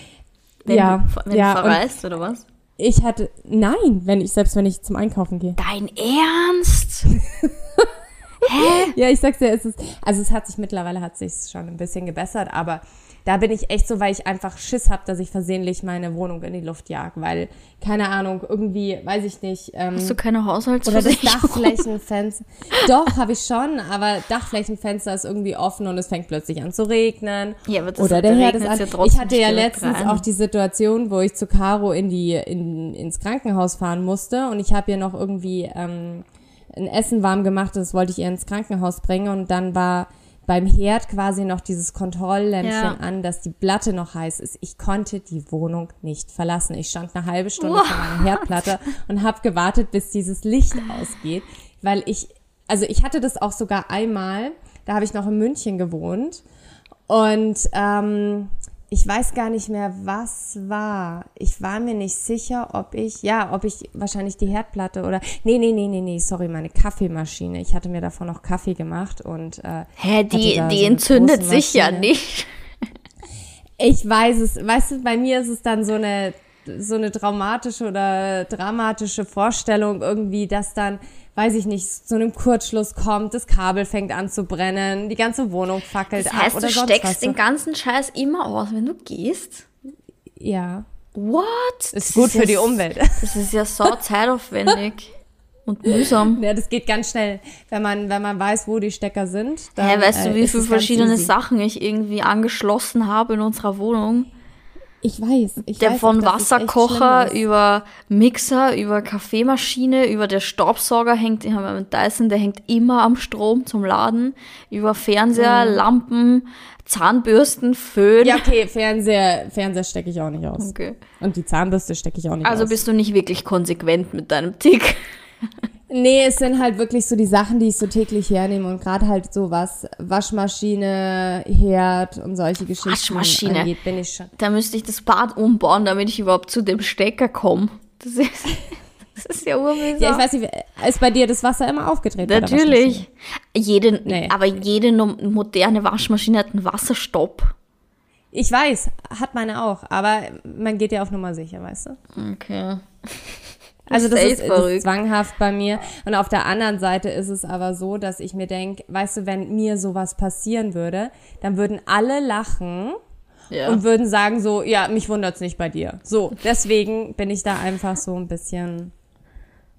Wenn ja, du, wenn ja, du verreist oder was? Ich hatte, nein, wenn ich, selbst wenn ich zum Einkaufen gehe. Dein Ernst? Hä? Ja, ich sag's dir, es ist, also es hat sich mittlerweile hat sich schon ein bisschen gebessert, aber da bin ich echt so, weil ich einfach Schiss habe, dass ich versehentlich meine Wohnung in die Luft jag, weil, keine Ahnung, irgendwie, weiß ich nicht. Ähm, Hast du keine Haushaltsversicherung? Oder das Dachflächenfenster. Doch, habe ich schon, aber Dachflächenfenster ist irgendwie offen und es fängt plötzlich an zu regnen. Ja, aber das oder der Herd ist an. Ja ich hatte ja letztens rein. auch die Situation, wo ich zu Caro in die, in, ins Krankenhaus fahren musste und ich habe ihr noch irgendwie ähm, ein Essen warm gemacht, das wollte ich ihr ins Krankenhaus bringen und dann war beim Herd quasi noch dieses Kontrolllämpchen ja. an, dass die Platte noch heiß ist. Ich konnte die Wohnung nicht verlassen. Ich stand eine halbe Stunde What? vor meiner Herdplatte und habe gewartet, bis dieses Licht ausgeht, weil ich, also ich hatte das auch sogar einmal, da habe ich noch in München gewohnt und ähm, ich weiß gar nicht mehr, was war. Ich war mir nicht sicher, ob ich, ja, ob ich wahrscheinlich die Herdplatte oder, nee, nee, nee, nee, nee, sorry, meine Kaffeemaschine. Ich hatte mir davon noch Kaffee gemacht und, äh, Hä, die, die so entzündet sich ja nicht. Ich weiß es, weißt du, bei mir ist es dann so eine, so eine traumatische oder dramatische Vorstellung irgendwie, dass dann weiß ich nicht, zu einem Kurzschluss kommt, das Kabel fängt an zu brennen, die ganze Wohnung fackelt das heißt, ab oder du steckst den ganzen Scheiß immer aus, wenn du gehst? Ja. What? Ist das gut ist für ja, die Umwelt. Das ist ja so zeitaufwendig. Und mühsam. Ja, das geht ganz schnell, wenn man, wenn man weiß, wo die Stecker sind. Dann, hey, weißt du, wie äh, viele verschiedene Sachen ich irgendwie angeschlossen habe in unserer Wohnung? Ich weiß. Ich der weiß von auch, Wasserkocher über Mixer, über Kaffeemaschine, über der Staubsauger hängt, ich habe einen Dyson, der hängt immer am Strom zum Laden, über Fernseher, mhm. Lampen, Zahnbürsten, Föhn. Ja, okay, Fernseher, Fernseher stecke ich auch nicht aus. Okay. Und die Zahnbürste stecke ich auch nicht also aus. Also bist du nicht wirklich konsequent mit deinem Tick. Nee, es sind halt wirklich so die Sachen, die ich so täglich hernehme und gerade halt so was Waschmaschine, Herd und solche Geschichten Waschmaschine. angeht, bin ich schon. Da müsste ich das Bad umbauen, damit ich überhaupt zu dem Stecker komme. Das ist, das ist ja urmühsam. Ja, ich weiß nicht, ist bei dir das Wasser immer aufgedreht? Natürlich. Jede, nee. Aber jede moderne Waschmaschine hat einen Wasserstopp. Ich weiß, hat meine auch, aber man geht ja auf Nummer sicher, weißt du? Okay. Also das ist, das ist, zwanghaft bei mir. Und auf der anderen Seite ist es aber so, dass ich mir denke, weißt du, wenn mir sowas passieren würde, dann würden alle lachen ja. und würden sagen so, ja, mich wundert's nicht bei dir. So, deswegen bin ich da einfach so ein bisschen.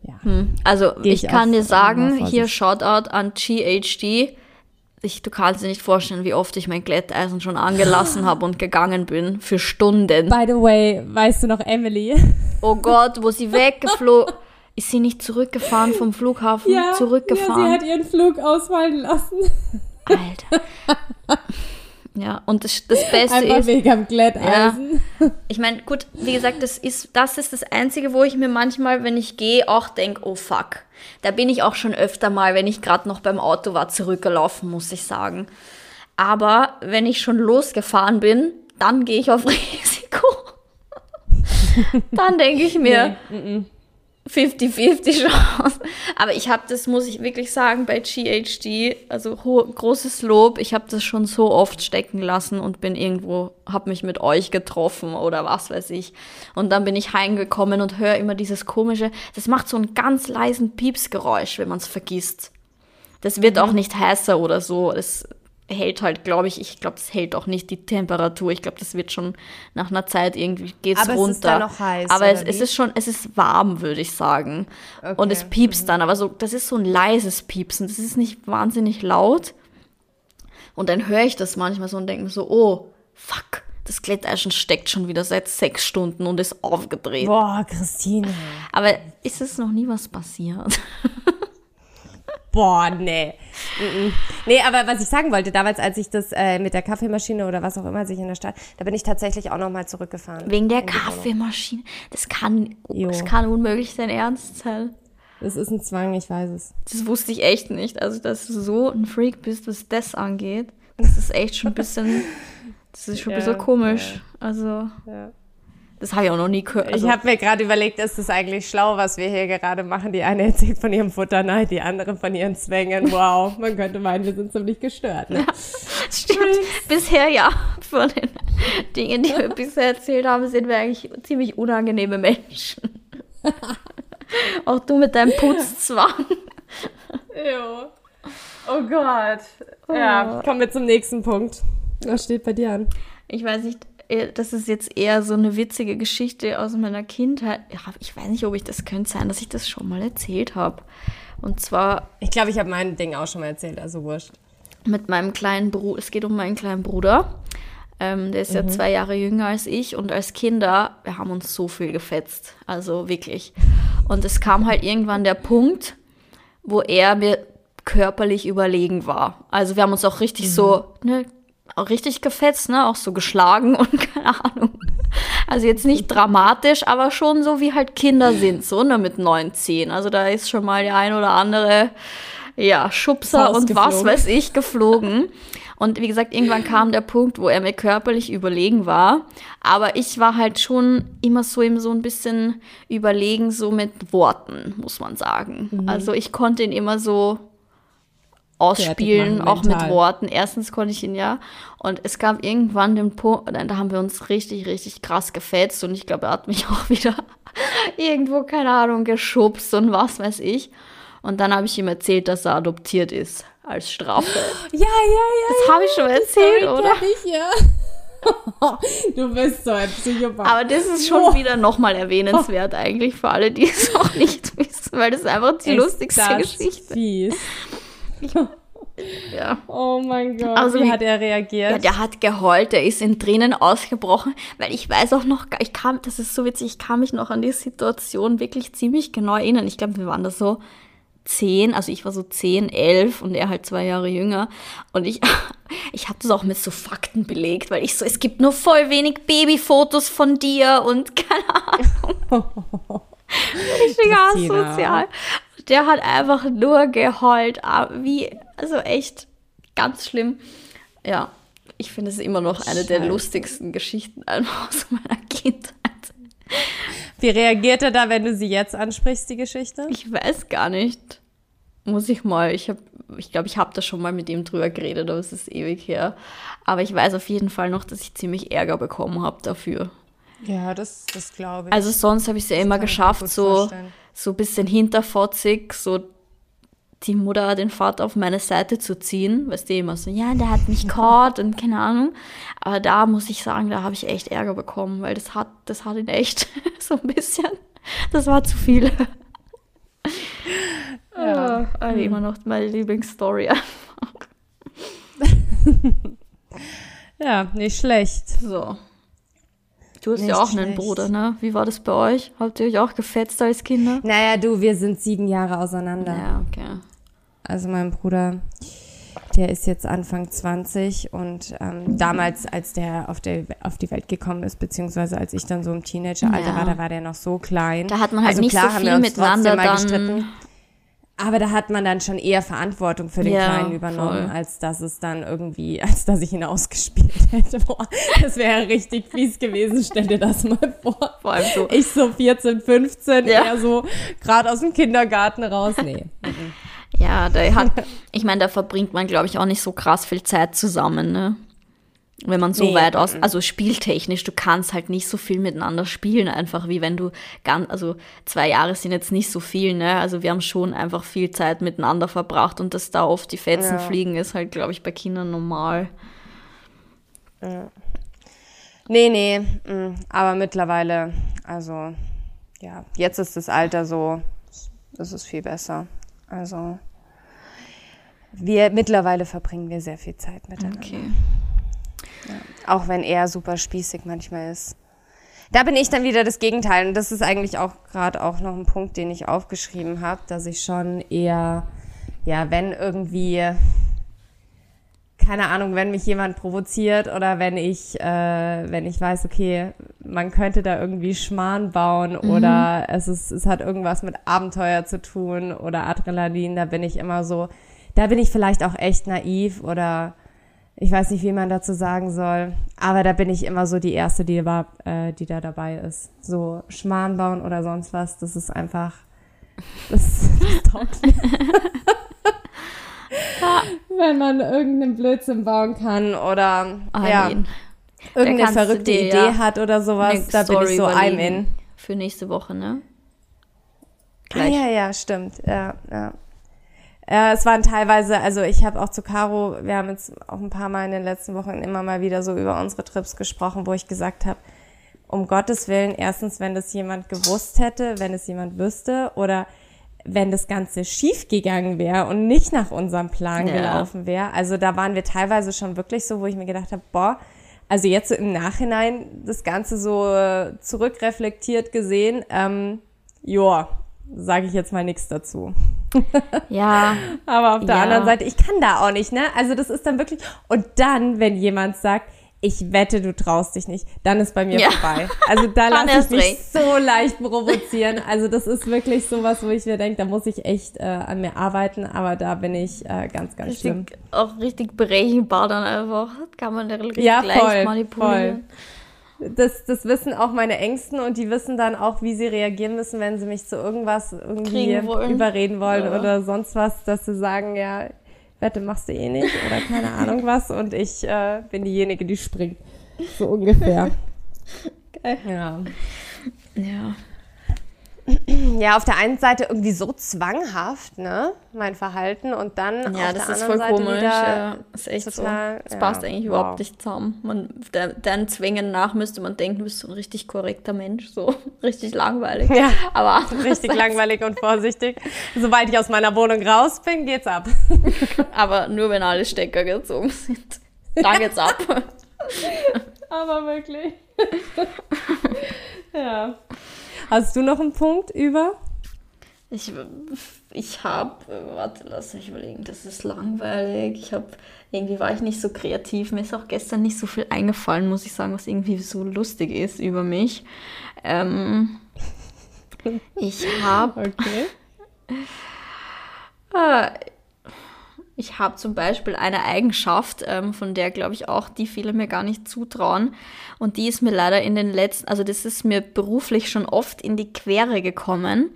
Ja. Hm. Also ich, ich kann dir sagen, hier Shoutout an GHD ich, du kannst dir nicht vorstellen, wie oft ich mein Glätteisen schon angelassen habe und gegangen bin für Stunden. By the way, weißt du noch Emily? Oh Gott, wo sie weggeflogen ist sie nicht zurückgefahren vom Flughafen? Ja, zurückgefahren. Ja, sie hat ihren Flug ausfallen lassen. Alter. Ja, und das, das Beste Einfach ist. wegen am Glätteisen. Ja, ich meine, gut, wie gesagt, das ist, das ist das Einzige, wo ich mir manchmal, wenn ich gehe, auch denke, oh fuck. Da bin ich auch schon öfter mal, wenn ich gerade noch beim Auto war, zurückgelaufen, muss ich sagen. Aber wenn ich schon losgefahren bin, dann gehe ich auf Risiko. dann denke ich mir, nee, 50-50 Chance. Aber ich habe das, muss ich wirklich sagen, bei GHD, also großes Lob, ich habe das schon so oft stecken lassen und bin irgendwo, habe mich mit euch getroffen oder was weiß ich. Und dann bin ich heimgekommen und höre immer dieses komische, das macht so einen ganz leisen Piepsgeräusch, wenn man es vergisst. Das wird mhm. auch nicht heißer oder so. Das hält halt, glaube ich, ich glaube, das hält auch nicht die Temperatur. Ich glaube, das wird schon nach einer Zeit irgendwie geht's aber runter. Aber es ist dann noch heiß. Aber es, es, ist schon, es ist warm, würde ich sagen. Okay. Und es piepst mhm. dann, aber so, das ist so ein leises Piepsen. Das ist nicht wahnsinnig laut. Und dann höre ich das manchmal so und denke mir so, oh, fuck. Das Glätteisen steckt schon wieder seit sechs Stunden und ist aufgedreht. Boah, Christine. Aber ist es noch nie was passiert? boah, nee. Nee, aber was ich sagen wollte, damals, als ich das äh, mit der Kaffeemaschine oder was auch immer sich in der Stadt, da bin ich tatsächlich auch nochmal zurückgefahren. Wegen der Kaffeemaschine? Das kann, das kann unmöglich dein Ernst sein. Das ist ein Zwang, ich weiß es. Das wusste ich echt nicht. Also, dass du so ein Freak bist, was das angeht, das ist echt schon ein bisschen, das ist schon ein bisschen komisch. Ja. Also. Ja. Das habe ich auch noch nie gehört. Also ich habe mir gerade überlegt, ist das eigentlich schlau, was wir hier gerade machen? Die eine erzählt von ihrem Futterneid, die andere von ihren Zwängen. Wow, man könnte meinen, wir sind ziemlich gestört. Ne? Ja, stimmt. bisher ja. Von den Dingen, die wir bisher erzählt haben, sind wir eigentlich ziemlich unangenehme Menschen. auch du mit deinem Putzzwang. jo. Oh Gott. Ja, kommen wir zum nächsten Punkt. Was steht bei dir an? Ich weiß nicht, das ist jetzt eher so eine witzige Geschichte aus meiner Kindheit. Ich weiß nicht, ob ich das könnte sein, dass ich das schon mal erzählt habe. Und zwar. Ich glaube, ich habe mein Ding auch schon mal erzählt, also wurscht. Mit meinem kleinen Bruder. Es geht um meinen kleinen Bruder. Ähm, der ist mhm. ja zwei Jahre jünger als ich und als Kinder, wir haben uns so viel gefetzt. Also wirklich. Und es kam halt irgendwann der Punkt, wo er mir körperlich überlegen war. Also wir haben uns auch richtig mhm. so ne, auch richtig gefetzt, ne? Auch so geschlagen und keine Ahnung. Also jetzt nicht dramatisch, aber schon so wie halt Kinder sind, so, ne, mit neun, zehn. Also da ist schon mal der ein oder andere, ja, Schubser und was weiß ich geflogen. Und wie gesagt, irgendwann kam der Punkt, wo er mir körperlich überlegen war. Aber ich war halt schon immer so ihm so ein bisschen überlegen, so mit Worten, muss man sagen. Mhm. Also ich konnte ihn immer so ausspielen, auch mit Worten. Erstens konnte ich ihn ja. Und es gab irgendwann den Punkt, da haben wir uns richtig, richtig krass gefetzt und ich glaube, er hat mich auch wieder irgendwo, keine Ahnung, geschubst und was weiß ich. Und dann habe ich ihm erzählt, dass er adoptiert ist als Strafe. Ja, ja, ja. Das habe ich schon erzählt, Story oder? Ich, ja. Du bist so ein Psychopath. Aber das ist schon oh. wieder nochmal erwähnenswert eigentlich für alle, die es auch nicht wissen, weil das ist einfach die ist lustigste Geschichte. Fies. ja. Oh mein Gott. Also, wie hat er reagiert? Ja, der hat geheult, der ist in Tränen ausgebrochen, weil ich weiß auch noch, ich kam, das ist so witzig, ich kann mich noch an die Situation wirklich ziemlich genau erinnern. Ich glaube, wir waren da so zehn, also ich war so zehn, elf und er halt zwei Jahre jünger. Und ich, ich habe das auch mit so Fakten belegt, weil ich so, es gibt nur voll wenig Babyfotos von dir und keine Ahnung. Richtig asozial der hat einfach nur geheult. Ah, wie, also echt ganz schlimm. Ja, ich finde es immer noch eine Scheiße. der lustigsten Geschichten aus meiner Kindheit. Wie reagiert er da, wenn du sie jetzt ansprichst, die Geschichte? Ich weiß gar nicht. Muss ich mal. Ich habe, ich glaube, ich habe da schon mal mit ihm drüber geredet, aber es ist ewig her. Aber ich weiß auf jeden Fall noch, dass ich ziemlich Ärger bekommen habe dafür. Ja, das, das glaube ich. Also sonst habe ich es ja immer geschafft, so vorstellen so ein bisschen hinterfotzig, so die Mutter, den Vater auf meine Seite zu ziehen. Weißt du, immer so, ja, der hat mich caught und keine Ahnung. Aber da muss ich sagen, da habe ich echt Ärger bekommen, weil das hat, das hat ihn echt so ein bisschen, das war zu viel. Ja. Oh, also immer noch meine Lieblingsstory ja, nicht schlecht. So. Du hast Nicht ja auch schlecht. einen Bruder, ne? Wie war das bei euch? Habt ihr euch auch gefetzt als Kinder? Naja, du, wir sind sieben Jahre auseinander. Ja, okay. Also mein Bruder, der ist jetzt Anfang 20 und ähm, damals, als der auf, der auf die Welt gekommen ist, beziehungsweise als ich dann so im Teenageralter ja. war, da war der noch so klein. Da hat man halt also nicht klar, so viel miteinander dann... Gestritten. Aber da hat man dann schon eher Verantwortung für den ja, Kleinen übernommen, voll. als dass es dann irgendwie, als dass ich ihn ausgespielt hätte. Boah, das wäre richtig fies gewesen, stell dir das mal vor. Vor allem so. Ich so 14, 15, ja. eher so gerade aus dem Kindergarten raus. Nee. ja, da hat, ich meine, da verbringt man, glaube ich, auch nicht so krass viel Zeit zusammen, ne? Wenn man so nee, weit aus, also spieltechnisch, du kannst halt nicht so viel miteinander spielen, einfach wie wenn du ganz, also zwei Jahre sind jetzt nicht so viel, ne? Also wir haben schon einfach viel Zeit miteinander verbracht und dass da oft die Fetzen ja. fliegen, ist halt, glaube ich, bei Kindern normal. Ja. Nee, nee, mm, aber mittlerweile, also ja, jetzt ist das Alter so, es ist viel besser. Also wir mittlerweile verbringen wir sehr viel Zeit miteinander. Okay. Ja. Auch wenn er super spießig manchmal ist. Da bin ich dann wieder das Gegenteil. Und das ist eigentlich auch gerade auch noch ein Punkt, den ich aufgeschrieben habe, dass ich schon eher, ja, wenn irgendwie, keine Ahnung, wenn mich jemand provoziert oder wenn ich, äh, wenn ich weiß, okay, man könnte da irgendwie Schmarrn bauen mhm. oder es ist, es hat irgendwas mit Abenteuer zu tun oder Adrenalin, da bin ich immer so, da bin ich vielleicht auch echt naiv oder ich weiß nicht, wie man dazu sagen soll, aber da bin ich immer so die Erste, die, war, äh, die da dabei ist. So Schmarrn bauen oder sonst was, das ist einfach, das, das taugt mir. Wenn man irgendeinen Blödsinn bauen kann oder oh, ja, irgendeine verrückte Idee ja hat oder sowas, da bin ich so I'm in. Für nächste Woche, ne? Gleich. Ah, ja, ja, stimmt. Ja, ja. Ja, es waren teilweise, also ich habe auch zu Caro, wir haben jetzt auch ein paar Mal in den letzten Wochen immer mal wieder so über unsere Trips gesprochen, wo ich gesagt habe, um Gottes Willen, erstens, wenn das jemand gewusst hätte, wenn es jemand wüsste oder wenn das Ganze schief gegangen wäre und nicht nach unserem Plan ja. gelaufen wäre. Also da waren wir teilweise schon wirklich so, wo ich mir gedacht habe, boah, also jetzt so im Nachhinein das Ganze so zurückreflektiert gesehen, ähm, joa, sage ich jetzt mal nichts dazu. Ja. Aber auf der ja. anderen Seite, ich kann da auch nicht, ne? Also das ist dann wirklich. Und dann, wenn jemand sagt, ich wette, du traust dich nicht, dann ist bei mir ja. vorbei. Also da lasse ich mich recht. so leicht provozieren. Also das ist wirklich sowas, wo ich mir denke, da muss ich echt äh, an mir arbeiten, aber da bin ich äh, ganz, ganz richtig, schlimm. Auch richtig berechenbar dann einfach. Kann man da richtig ja, voll, manipulieren. Voll das, das wissen auch meine Ängsten und die wissen dann auch, wie sie reagieren müssen, wenn sie mich zu irgendwas irgendwie wollen. überreden wollen ja. oder sonst was, dass sie sagen, ja, Wette machst du eh nicht oder keine Ahnung was und ich äh, bin diejenige, die springt. So ungefähr. Geil. Ja. Ja ja, auf der einen Seite irgendwie so zwanghaft, ne, mein Verhalten und dann ja, auf das der ist anderen voll Seite komisch. Ja, ist echt total, so. Das ja, passt eigentlich wow. überhaupt nicht zusammen. Man, deinen Zwängen nach müsste man denken, du bist so ein richtig korrekter Mensch, so richtig langweilig. Ja, aber richtig langweilig und vorsichtig. Sobald ich aus meiner Wohnung raus bin, geht's ab. aber nur wenn alle Stecker gezogen sind, dann geht's ab. aber wirklich. ja. Hast du noch einen Punkt über? Ich, ich habe, warte, lass mich überlegen, das ist langweilig. Ich habe, irgendwie war ich nicht so kreativ. Mir ist auch gestern nicht so viel eingefallen, muss ich sagen, was irgendwie so lustig ist über mich. Ähm, ich habe. Okay. äh, ich habe zum Beispiel eine Eigenschaft, ähm, von der glaube ich auch die viele mir gar nicht zutrauen. Und die ist mir leider in den letzten, also das ist mir beruflich schon oft in die Quere gekommen.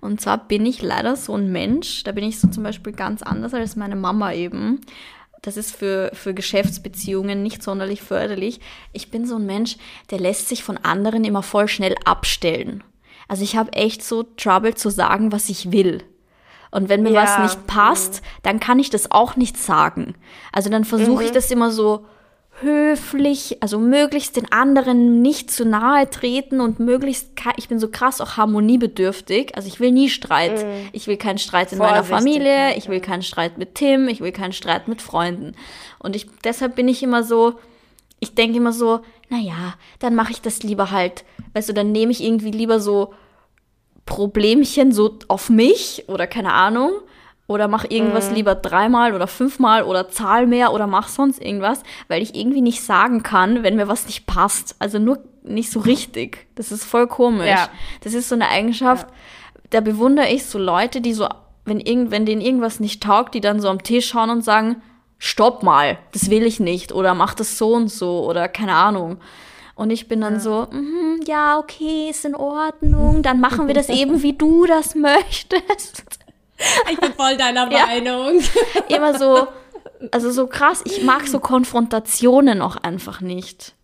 Und zwar bin ich leider so ein Mensch, da bin ich so zum Beispiel ganz anders als meine Mama eben. Das ist für, für Geschäftsbeziehungen nicht sonderlich förderlich. Ich bin so ein Mensch, der lässt sich von anderen immer voll schnell abstellen. Also ich habe echt so Trouble zu sagen, was ich will. Und wenn mir ja. was nicht passt, dann kann ich das auch nicht sagen. Also dann versuche mhm. ich das immer so höflich, also möglichst den anderen nicht zu nahe treten und möglichst, ich bin so krass auch harmoniebedürftig. Also ich will nie Streit. Mhm. Ich will keinen Streit in Vorsichtig, meiner Familie, ich will keinen Streit mit Tim, ich will keinen Streit mit Freunden. Und ich, deshalb bin ich immer so, ich denke immer so, naja, dann mache ich das lieber halt, weißt du, dann nehme ich irgendwie lieber so Problemchen so auf mich oder keine Ahnung. Oder mach irgendwas mhm. lieber dreimal oder fünfmal oder zahl mehr oder mach sonst irgendwas, weil ich irgendwie nicht sagen kann, wenn mir was nicht passt. Also nur nicht so richtig. Das ist voll komisch. Ja. Das ist so eine Eigenschaft, ja. da bewundere ich so Leute, die so wenn, irgend, wenn denen irgendwas nicht taugt, die dann so am Tisch schauen und sagen, stopp mal, das will ich nicht oder mach das so und so oder keine Ahnung. Und ich bin dann ja. so, mm, ja, okay, ist in Ordnung, dann machen wir das eben, wie du das möchtest. Ich bin voll deiner ja. Meinung. Immer so, also so krass, ich mag so Konfrontationen auch einfach nicht.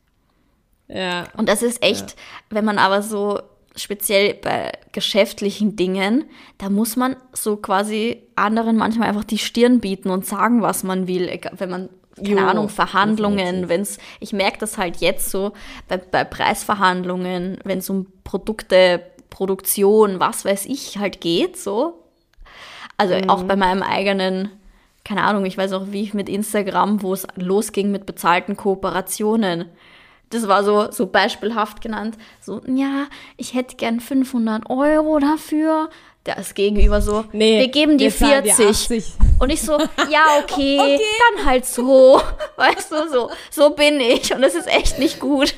Ja. Und das ist echt, ja. wenn man aber so speziell bei geschäftlichen Dingen, da muss man so quasi anderen manchmal einfach die Stirn bieten und sagen, was man will, wenn man keine jo, Ahnung, Verhandlungen, wenn es, ich merke das halt jetzt so bei, bei Preisverhandlungen, wenn es um Produkte, Produktion, was weiß ich halt geht, so. Also mhm. auch bei meinem eigenen, keine Ahnung, ich weiß auch, wie ich mit Instagram, wo es losging mit bezahlten Kooperationen das war so, so beispielhaft genannt. So, ja, ich hätte gern 500 Euro dafür. Das Gegenüber so, nee, wir geben dir 40. Und ich so, ja, okay, okay, dann halt so. Weißt du, so, so bin ich. Und das ist echt nicht gut.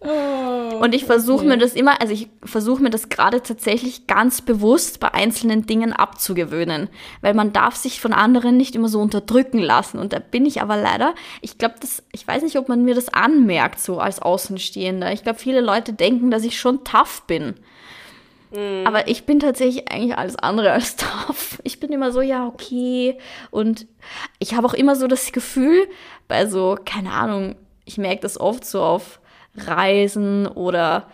Oh, und ich versuche okay. mir das immer, also ich versuche mir das gerade tatsächlich ganz bewusst bei einzelnen Dingen abzugewöhnen, weil man darf sich von anderen nicht immer so unterdrücken lassen. Und da bin ich aber leider, ich glaube, das, ich weiß nicht, ob man mir das anmerkt, so als Außenstehender. Ich glaube, viele Leute denken, dass ich schon tough bin. Mhm. Aber ich bin tatsächlich eigentlich alles andere als tough. Ich bin immer so, ja, okay. Und ich habe auch immer so das Gefühl, bei so, keine Ahnung, ich merke das oft so auf Reisen oder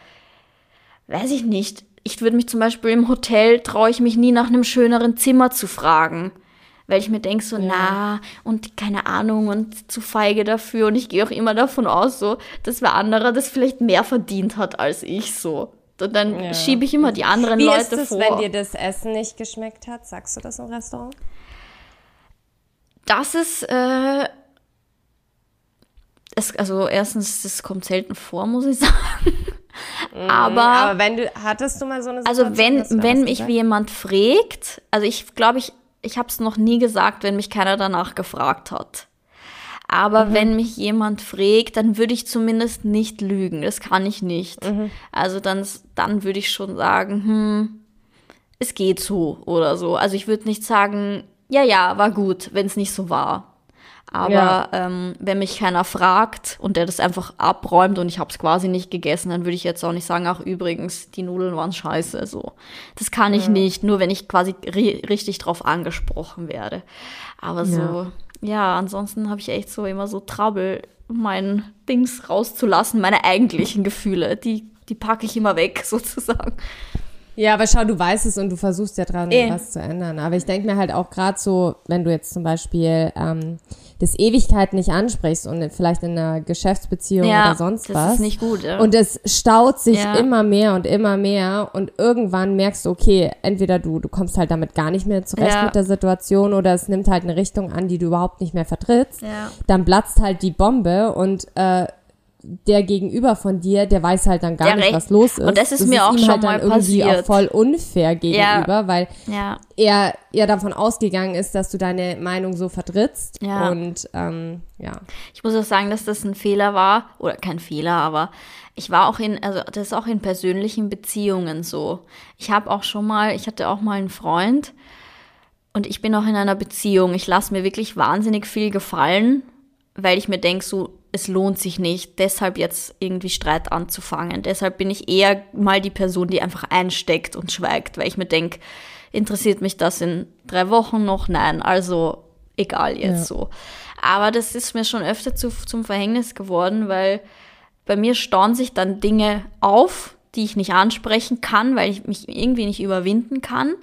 weiß ich nicht. Ich würde mich zum Beispiel im Hotel, traue ich mich nie nach einem schöneren Zimmer zu fragen. Weil ich mir denke, so, ja. na, und keine Ahnung, und zu feige dafür. Und ich gehe auch immer davon aus, so, dass wer anderer das vielleicht mehr verdient hat als ich so. Und dann ja. schiebe ich immer die anderen Wie Leute ist es, vor. wenn dir das Essen nicht geschmeckt hat? Sagst du das im Restaurant? Das ist äh, es, also erstens, das kommt selten vor, muss ich sagen. Mhm, aber, aber wenn du, hattest du mal so eine also Situation? Also wenn, wenn mich jemand fragt, also ich glaube, ich, ich habe es noch nie gesagt, wenn mich keiner danach gefragt hat. Aber mhm. wenn mich jemand fragt, dann würde ich zumindest nicht lügen. Das kann ich nicht. Mhm. Also dann, dann würde ich schon sagen, hm, es geht so oder so. Also ich würde nicht sagen, ja, ja, war gut, wenn es nicht so war. Aber ja. ähm, wenn mich keiner fragt und der das einfach abräumt und ich habe es quasi nicht gegessen, dann würde ich jetzt auch nicht sagen, ach übrigens, die Nudeln waren scheiße. So, das kann ich ja. nicht, nur wenn ich quasi ri richtig drauf angesprochen werde. Aber so, ja, ansonsten habe ich echt so immer so Trouble, mein Dings rauszulassen, meine eigentlichen Gefühle, die die packe ich immer weg sozusagen. Ja, aber schau, du weißt es und du versuchst ja dran, e. was zu ändern. Aber ich denke mir halt auch gerade so, wenn du jetzt zum Beispiel ähm, das Ewigkeit nicht ansprichst und vielleicht in einer Geschäftsbeziehung ja, oder sonst das was. Das ist nicht gut, ja. Und es staut sich ja. immer mehr und immer mehr und irgendwann merkst du, okay, entweder du, du kommst halt damit gar nicht mehr zurecht mit der Situation oder es nimmt halt eine Richtung an, die du überhaupt nicht mehr vertrittst. Ja. Dann platzt halt die Bombe und äh, der Gegenüber von dir, der weiß halt dann gar der nicht, was los ist. Und das ist das mir ist auch schon halt mal passiert. auch voll unfair gegenüber, ja. weil ja. er ja davon ausgegangen ist, dass du deine Meinung so vertrittst. Ja. Und ähm, ja. Ich muss auch sagen, dass das ein Fehler war, oder kein Fehler, aber ich war auch in, also das ist auch in persönlichen Beziehungen so. Ich habe auch schon mal, ich hatte auch mal einen Freund und ich bin auch in einer Beziehung. Ich lasse mir wirklich wahnsinnig viel gefallen, weil ich mir denke, so es lohnt sich nicht, deshalb jetzt irgendwie Streit anzufangen. Deshalb bin ich eher mal die Person, die einfach einsteckt und schweigt, weil ich mir denke, interessiert mich das in drei Wochen noch? Nein, also egal jetzt ja. so. Aber das ist mir schon öfter zu, zum Verhängnis geworden, weil bei mir stauen sich dann Dinge auf, die ich nicht ansprechen kann, weil ich mich irgendwie nicht überwinden kann.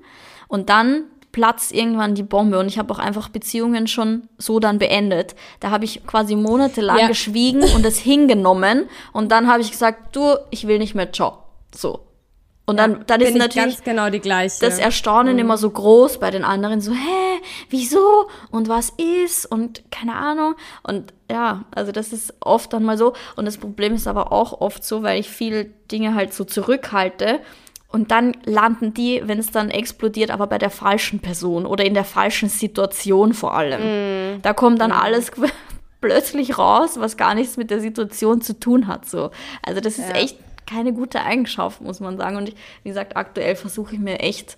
Und dann platzt irgendwann die Bombe und ich habe auch einfach Beziehungen schon so dann beendet. Da habe ich quasi monatelang ja. geschwiegen und es hingenommen und dann habe ich gesagt, du, ich will nicht mehr, ciao. So. Und dann, ja, dann ist natürlich genau das Erstaunen mhm. immer so groß bei den anderen, so, hä, wieso und was ist und keine Ahnung. Und ja, also das ist oft dann mal so. Und das Problem ist aber auch oft so, weil ich viele Dinge halt so zurückhalte und dann landen die, wenn es dann explodiert, aber bei der falschen Person oder in der falschen Situation vor allem. Mm. Da kommt dann mm. alles plötzlich raus, was gar nichts mit der Situation zu tun hat. So. Also das ist ja. echt keine gute Eigenschaft, muss man sagen. Und ich, wie gesagt, aktuell versuche ich mir echt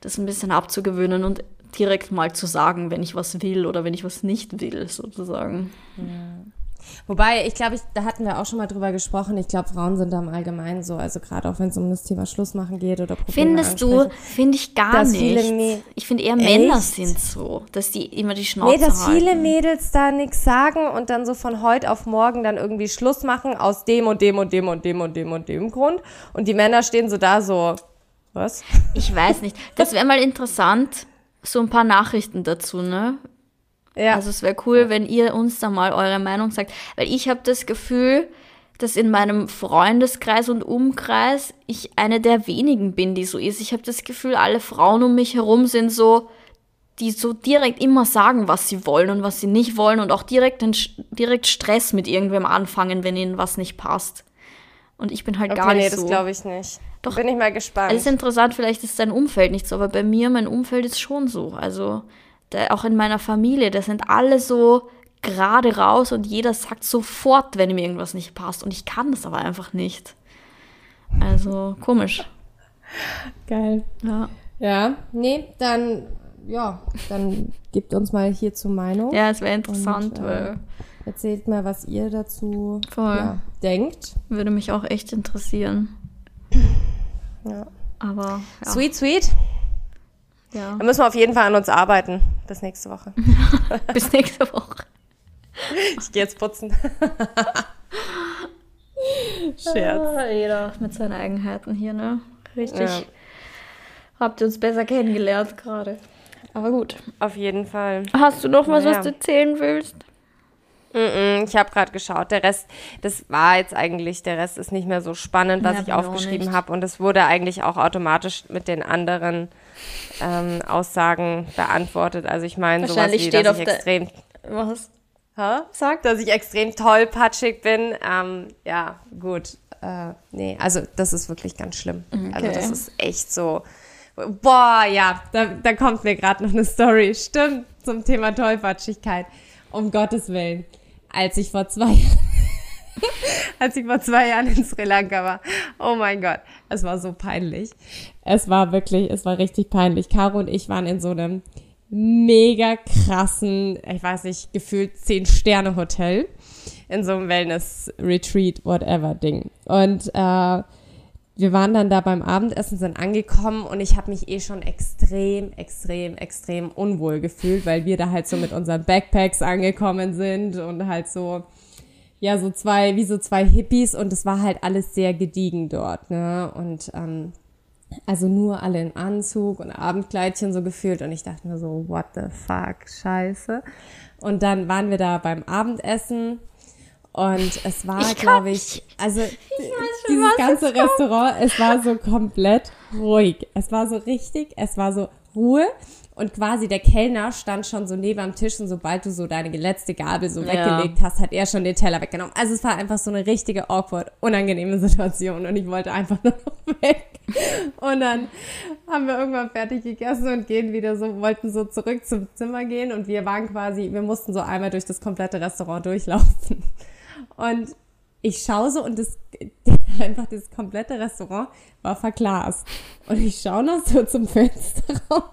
das ein bisschen abzugewöhnen und direkt mal zu sagen, wenn ich was will oder wenn ich was nicht will, sozusagen. Ja. Wobei, ich glaube, ich, da hatten wir auch schon mal drüber gesprochen. Ich glaube, Frauen sind da im Allgemeinen so, also gerade auch wenn es um das Thema Schluss machen geht oder Probleme Findest du? Finde ich gar nicht. ich finde eher Echt? Männer sind so, dass die immer die Schnauze Nee, dass halten. viele Mädels da nichts sagen und dann so von heute auf morgen dann irgendwie Schluss machen aus dem und dem und dem und dem und dem und dem Grund. Und die Männer stehen so da so, was? Ich weiß nicht. Das wäre mal interessant, so ein paar Nachrichten dazu, ne? Ja. Also es wäre cool, wenn ihr uns da mal eure Meinung sagt. Weil ich habe das Gefühl, dass in meinem Freundeskreis und Umkreis ich eine der wenigen bin, die so ist. Ich habe das Gefühl, alle Frauen um mich herum sind so, die so direkt immer sagen, was sie wollen und was sie nicht wollen und auch direkt, den, direkt Stress mit irgendwem anfangen, wenn ihnen was nicht passt. Und ich bin halt okay, gar nicht nee, so. das glaube ich nicht. Doch. Bin ich mal gespannt. Es ist interessant, vielleicht ist dein Umfeld nicht so, aber bei mir, mein Umfeld ist schon so. Also auch in meiner Familie, da sind alle so gerade raus und jeder sagt sofort, wenn ihm irgendwas nicht passt. Und ich kann das aber einfach nicht. Also komisch. Geil. Ja. Ja, nee, dann, ja, dann gebt uns mal hier zur Meinung. Ja, es wäre interessant, und, äh, Erzählt mal, was ihr dazu ja, denkt. Würde mich auch echt interessieren. Ja. Aber. Ja. Sweet, sweet. Ja. Dann müssen wir auf jeden Fall an uns arbeiten. Bis nächste Woche. Bis nächste Woche. Ich gehe jetzt putzen. Scherz. Ah, jeder mit seinen Eigenheiten hier, ne? Richtig. Ja. Habt ihr uns besser kennengelernt gerade. Aber gut. Auf jeden Fall. Hast du noch was, ja. was du erzählen willst? Ich habe gerade geschaut. Der Rest, das war jetzt eigentlich, der Rest ist nicht mehr so spannend, was ja, ich aufgeschrieben habe. Und es wurde eigentlich auch automatisch mit den anderen ähm, Aussagen beantwortet. Also ich meine, sowas wie, dass ich extrem... Was? Hä? Sag? Dass ich extrem tollpatschig bin. Ähm, ja, gut. Äh, nee, also das ist wirklich ganz schlimm. Okay. Also das ist echt so... Boah, ja, da, da kommt mir gerade noch eine Story. Stimmt, zum Thema Tollpatschigkeit. Um Gottes Willen als ich vor zwei als ich vor zwei Jahren in Sri Lanka war. Oh mein Gott, es war so peinlich. Es war wirklich, es war richtig peinlich. Caro und ich waren in so einem mega krassen, ich weiß nicht, gefühlt zehn Sterne Hotel in so einem Wellness Retreat, whatever Ding. Und äh, wir waren dann da beim Abendessen, sind angekommen und ich habe mich eh schon extrem, extrem, extrem unwohl gefühlt, weil wir da halt so mit unseren Backpacks angekommen sind und halt so, ja, so zwei, wie so zwei Hippies und es war halt alles sehr gediegen dort, ne? Und ähm, also nur alle in Anzug und Abendkleidchen so gefühlt und ich dachte mir so, what the fuck, scheiße. Und dann waren wir da beim Abendessen und es war, glaube ich, also ich schon, dieses ganze Restaurant, es war so komplett ruhig. Es war so richtig, es war so Ruhe. Und quasi der Kellner stand schon so neben am Tisch und sobald du so deine letzte Gabel so ja. weggelegt hast, hat er schon den Teller weggenommen. Also es war einfach so eine richtige awkward, unangenehme Situation und ich wollte einfach nur noch weg. Und dann haben wir irgendwann fertig gegessen und gehen wieder so, wollten so zurück zum Zimmer gehen und wir waren quasi, wir mussten so einmal durch das komplette Restaurant durchlaufen. Und ich schaue so und das, einfach das komplette Restaurant war verglast. Und ich schaue noch so zum Fenster raus,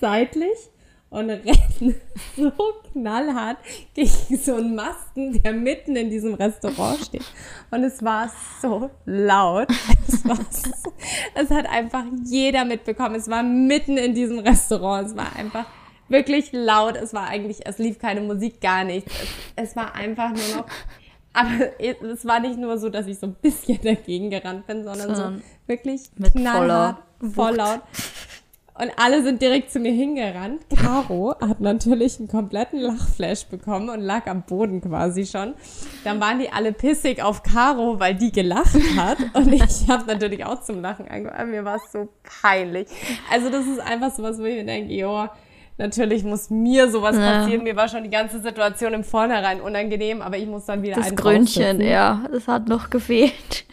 seitlich und renne so knallhart gegen so einen Masten, der mitten in diesem Restaurant steht. Und es war so laut. Es, war so, es hat einfach jeder mitbekommen. Es war mitten in diesem Restaurant. Es war einfach wirklich laut. Es war eigentlich, es lief keine Musik, gar nichts. Es, es war einfach nur noch aber es war nicht nur so, dass ich so ein bisschen dagegen gerannt bin, sondern so, so wirklich knallhart, voll laut. Und alle sind direkt zu mir hingerannt. Caro hat natürlich einen kompletten Lachflash bekommen und lag am Boden quasi schon. Dann waren die alle pissig auf Caro, weil die gelacht hat. Und ich habe natürlich auch zum Lachen angefangen. Mir war es so peinlich. Also das ist einfach so was, wo ich mir denke, jo, Natürlich muss mir sowas ja. passieren. Mir war schon die ganze Situation im Vornherein unangenehm, aber ich muss dann wieder Das Grünchen, ja, das hat noch gefehlt.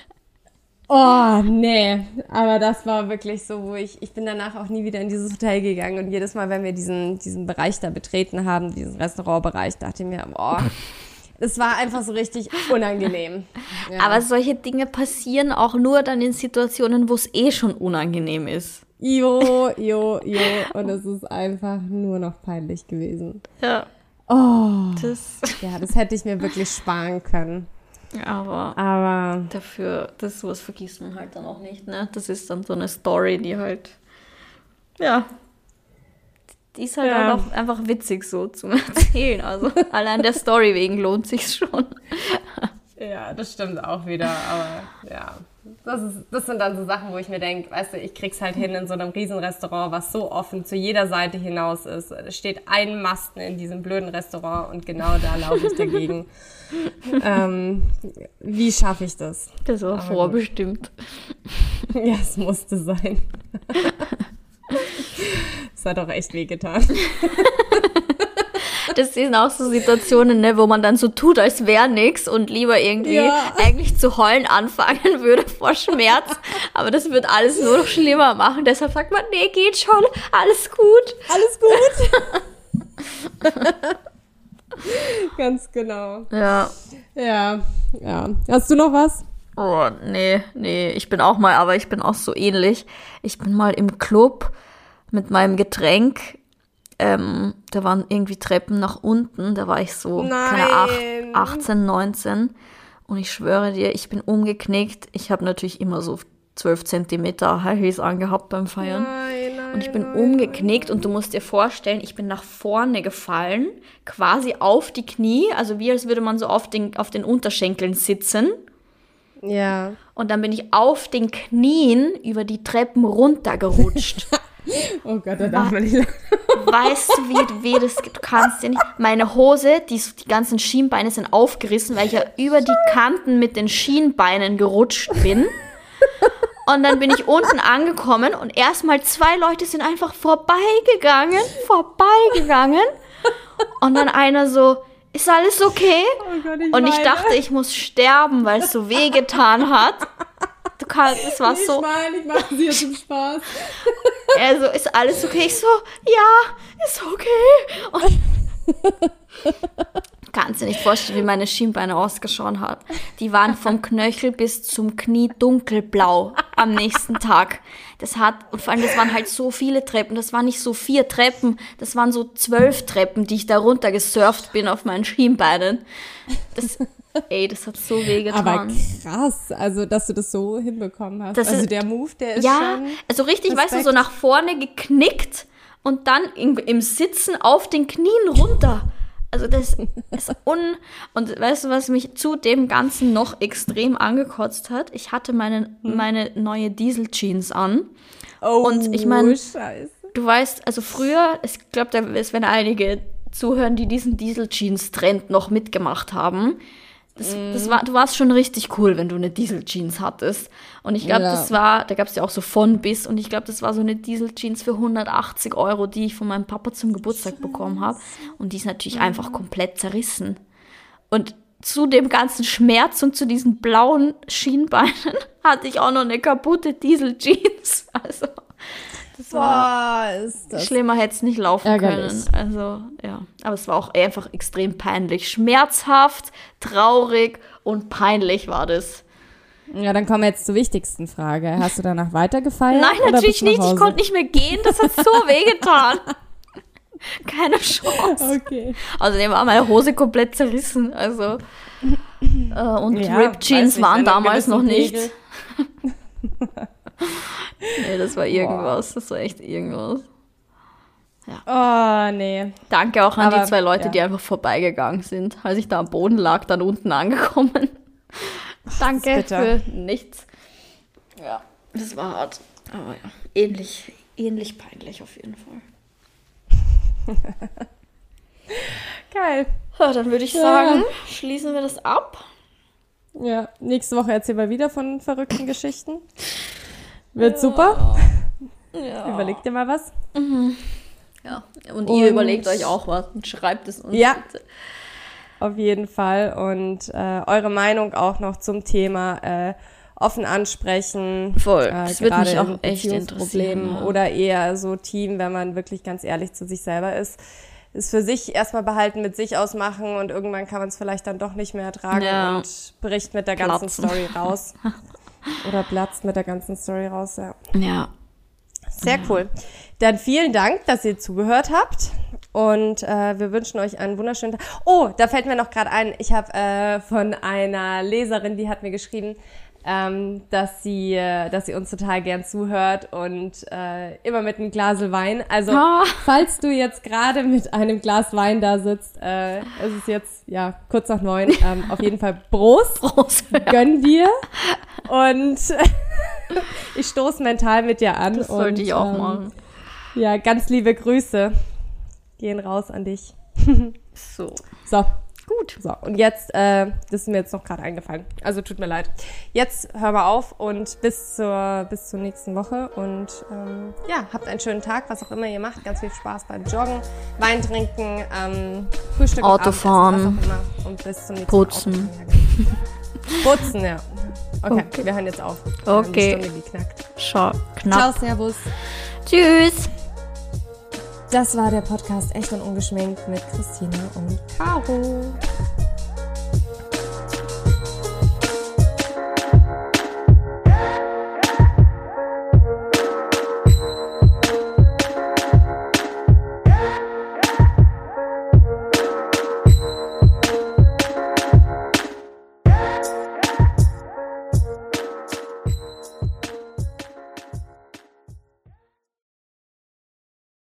Oh, nee. Aber das war wirklich so, wo ich, ich bin danach auch nie wieder in dieses Hotel gegangen. Und jedes Mal, wenn wir diesen, diesen Bereich da betreten haben, diesen Restaurantbereich, dachte ich mir, boah, es war einfach so richtig unangenehm. Ja. Aber solche Dinge passieren auch nur dann in Situationen, wo es eh schon unangenehm ist. Jo, jo, jo. Und es ist einfach nur noch peinlich gewesen. Ja. Oh. Das. Ja, das hätte ich mir wirklich sparen können. Aber, Aber dafür, das sowas vergisst man halt dann auch nicht, ne? Das ist dann so eine Story, die halt, ja, die ist halt ja. auch einfach witzig so zum Erzählen. Also allein der Story wegen lohnt sich schon. Ja, das stimmt auch wieder, aber ja. Das, ist, das sind dann so Sachen, wo ich mir denke, weißt du, ich krieg's halt hin in so einem Riesenrestaurant, was so offen zu jeder Seite hinaus ist. Es steht ein Masten in diesem blöden Restaurant und genau da laufe ich dagegen. ähm, wie schaffe ich das? Das war Aber vorbestimmt. Gut. Ja, es musste sein. Es hat auch echt wehgetan. Das sind auch so Situationen, ne, wo man dann so tut, als wäre nichts und lieber irgendwie ja. eigentlich zu heulen anfangen würde vor Schmerz. Aber das wird alles nur noch schlimmer machen. Deshalb sagt man, nee, geht schon, alles gut. Alles gut. Ganz genau. Ja. Ja, ja. Hast du noch was? Oh, nee, nee, ich bin auch mal, aber ich bin auch so ähnlich. Ich bin mal im Club mit meinem Getränk ähm, da waren irgendwie Treppen nach unten, da war ich so, Nein. keine 8, 18, 19 und ich schwöre dir, ich bin umgeknickt. Ich habe natürlich immer so 12 Zentimeter High Heels angehabt beim Feiern. Nein, nein, und ich bin umgeknickt und du musst dir vorstellen, ich bin nach vorne gefallen, quasi auf die Knie, also wie als würde man so auf den, auf den Unterschenkeln sitzen. Ja. Und dann bin ich auf den Knien über die Treppen runtergerutscht. Oh Gott, da darf man nicht Weißt du, wie weh das Du kannst ja nicht. Meine Hose, die, die ganzen Schienbeine sind aufgerissen, weil ich ja über die Kanten mit den Schienbeinen gerutscht bin. Und dann bin ich unten angekommen und erstmal zwei Leute sind einfach vorbeigegangen, vorbeigegangen. Und dann einer so, ist alles okay? Oh Gott, ich und ich dachte, ich muss sterben, weil es so weh getan hat. Du kannst, es war so. Ich meine, ich mache sie jetzt im Spaß. Also, ist alles okay? Ich so, ja, ist okay. Und kannst dir nicht vorstellen, wie meine Schienbeine ausgeschaut hat. Die waren vom Knöchel bis zum Knie dunkelblau am nächsten Tag. Das hat, und vor allem, das waren halt so viele Treppen. Das waren nicht so vier Treppen, das waren so zwölf Treppen, die ich da runter gesurft bin auf meinen Schienbeinen. Das, ey, das hat so wehgetan. Aber krass, also, dass du das so hinbekommen hast. Das also, ist, der Move, der ist ja, schon. Ja, also richtig, Respekt. weißt du, so nach vorne geknickt und dann im, im Sitzen auf den Knien runter. Also das ist un... Und weißt du, was mich zu dem Ganzen noch extrem angekotzt hat? Ich hatte meine, hm. meine neue Diesel-Jeans an. Oh, und ich meine, Scheiße. du weißt, also früher, ich glaube, es werden einige zuhören, die diesen Diesel-Jeans-Trend noch mitgemacht haben. Das, das war, du warst schon richtig cool, wenn du eine Diesel-Jeans hattest. Und ich glaube, ja. das war, da gab es ja auch so von bis. Und ich glaube, das war so eine Diesel-Jeans für 180 Euro, die ich von meinem Papa zum Geburtstag bekommen habe. Und die ist natürlich ja. einfach komplett zerrissen. Und zu dem ganzen Schmerz und zu diesen blauen Schienbeinen hatte ich auch noch eine kaputte Diesel-Jeans. Also. Das war das schlimmer hätte es nicht laufen ärgerlich. können. Also, ja. Aber es war auch einfach extrem peinlich. Schmerzhaft, traurig und peinlich war das. Ja, dann kommen wir jetzt zur wichtigsten Frage. Hast du danach weitergefeiert? Nein, natürlich nicht. Ich konnte nicht mehr gehen. Das hat so wehgetan. Keine Chance. Okay. Außerdem war meine Hose komplett zerrissen. Also. Äh, und ja, Rip Jeans waren damals noch nicht. nee, das war irgendwas. Boah. Das war echt irgendwas. Ja. Oh, nee. Danke auch an Aber, die zwei Leute, ja. die einfach vorbeigegangen sind. Als ich da am Boden lag, dann unten angekommen. Danke für nichts. Ja, das war hart. Aber ja, ähnlich, ähnlich peinlich auf jeden Fall. Geil. Ja, dann würde ich sagen, schließen wir das ab. Ja, nächste Woche erzählen wir wieder von verrückten Geschichten. Wird ja. super. Ja. Überlegt ihr mal was. Mhm. Ja, und, und, ihr überlegt euch auch was und schreibt es uns. Ja, bitte. auf jeden Fall. Und äh, eure Meinung auch noch zum Thema äh, offen ansprechen. Voll. Äh, das wird mich auch echt interessieren. Ja. Oder eher so Team, wenn man wirklich ganz ehrlich zu sich selber ist. Ist für sich erstmal behalten, mit sich ausmachen und irgendwann kann man es vielleicht dann doch nicht mehr ertragen ja. und bricht mit der ganzen Story raus. Oder platzt mit der ganzen Story raus, ja. Ja. Sehr ja. cool. Dann vielen Dank, dass ihr zugehört habt. Und äh, wir wünschen euch einen wunderschönen Tag. Oh, da fällt mir noch gerade ein, ich habe äh, von einer Leserin, die hat mir geschrieben, ähm, dass sie, äh, dass sie uns total gern zuhört und äh, immer mit einem Glas Wein. Also oh. falls du jetzt gerade mit einem Glas Wein da sitzt, äh, es ist jetzt ja kurz nach neun. Ähm, auf jeden Fall Prost, Prost ja. gönn dir und ich stoße mental mit dir an. Das sollte und, ich auch ähm, machen. Ja, ganz liebe Grüße gehen raus an dich. so. So. Gut. So, und jetzt, äh, das ist mir jetzt noch gerade eingefallen. Also tut mir leid. Jetzt hören wir auf und bis zur, bis zur nächsten Woche. Und ähm, ja, habt einen schönen Tag, was auch immer ihr macht. Ganz viel Spaß beim Joggen, Wein trinken, ähm, Frühstück, Autofahren, was auch immer. Und bis zum nächsten Putzen. Putzen, ja. Okay, okay, wir hören jetzt auf. Okay. Eine Stunde geknackt. Schau, knapp. Ciao, Servus. Tschüss. Das war der Podcast Echt und Ungeschminkt mit Christina und Caro.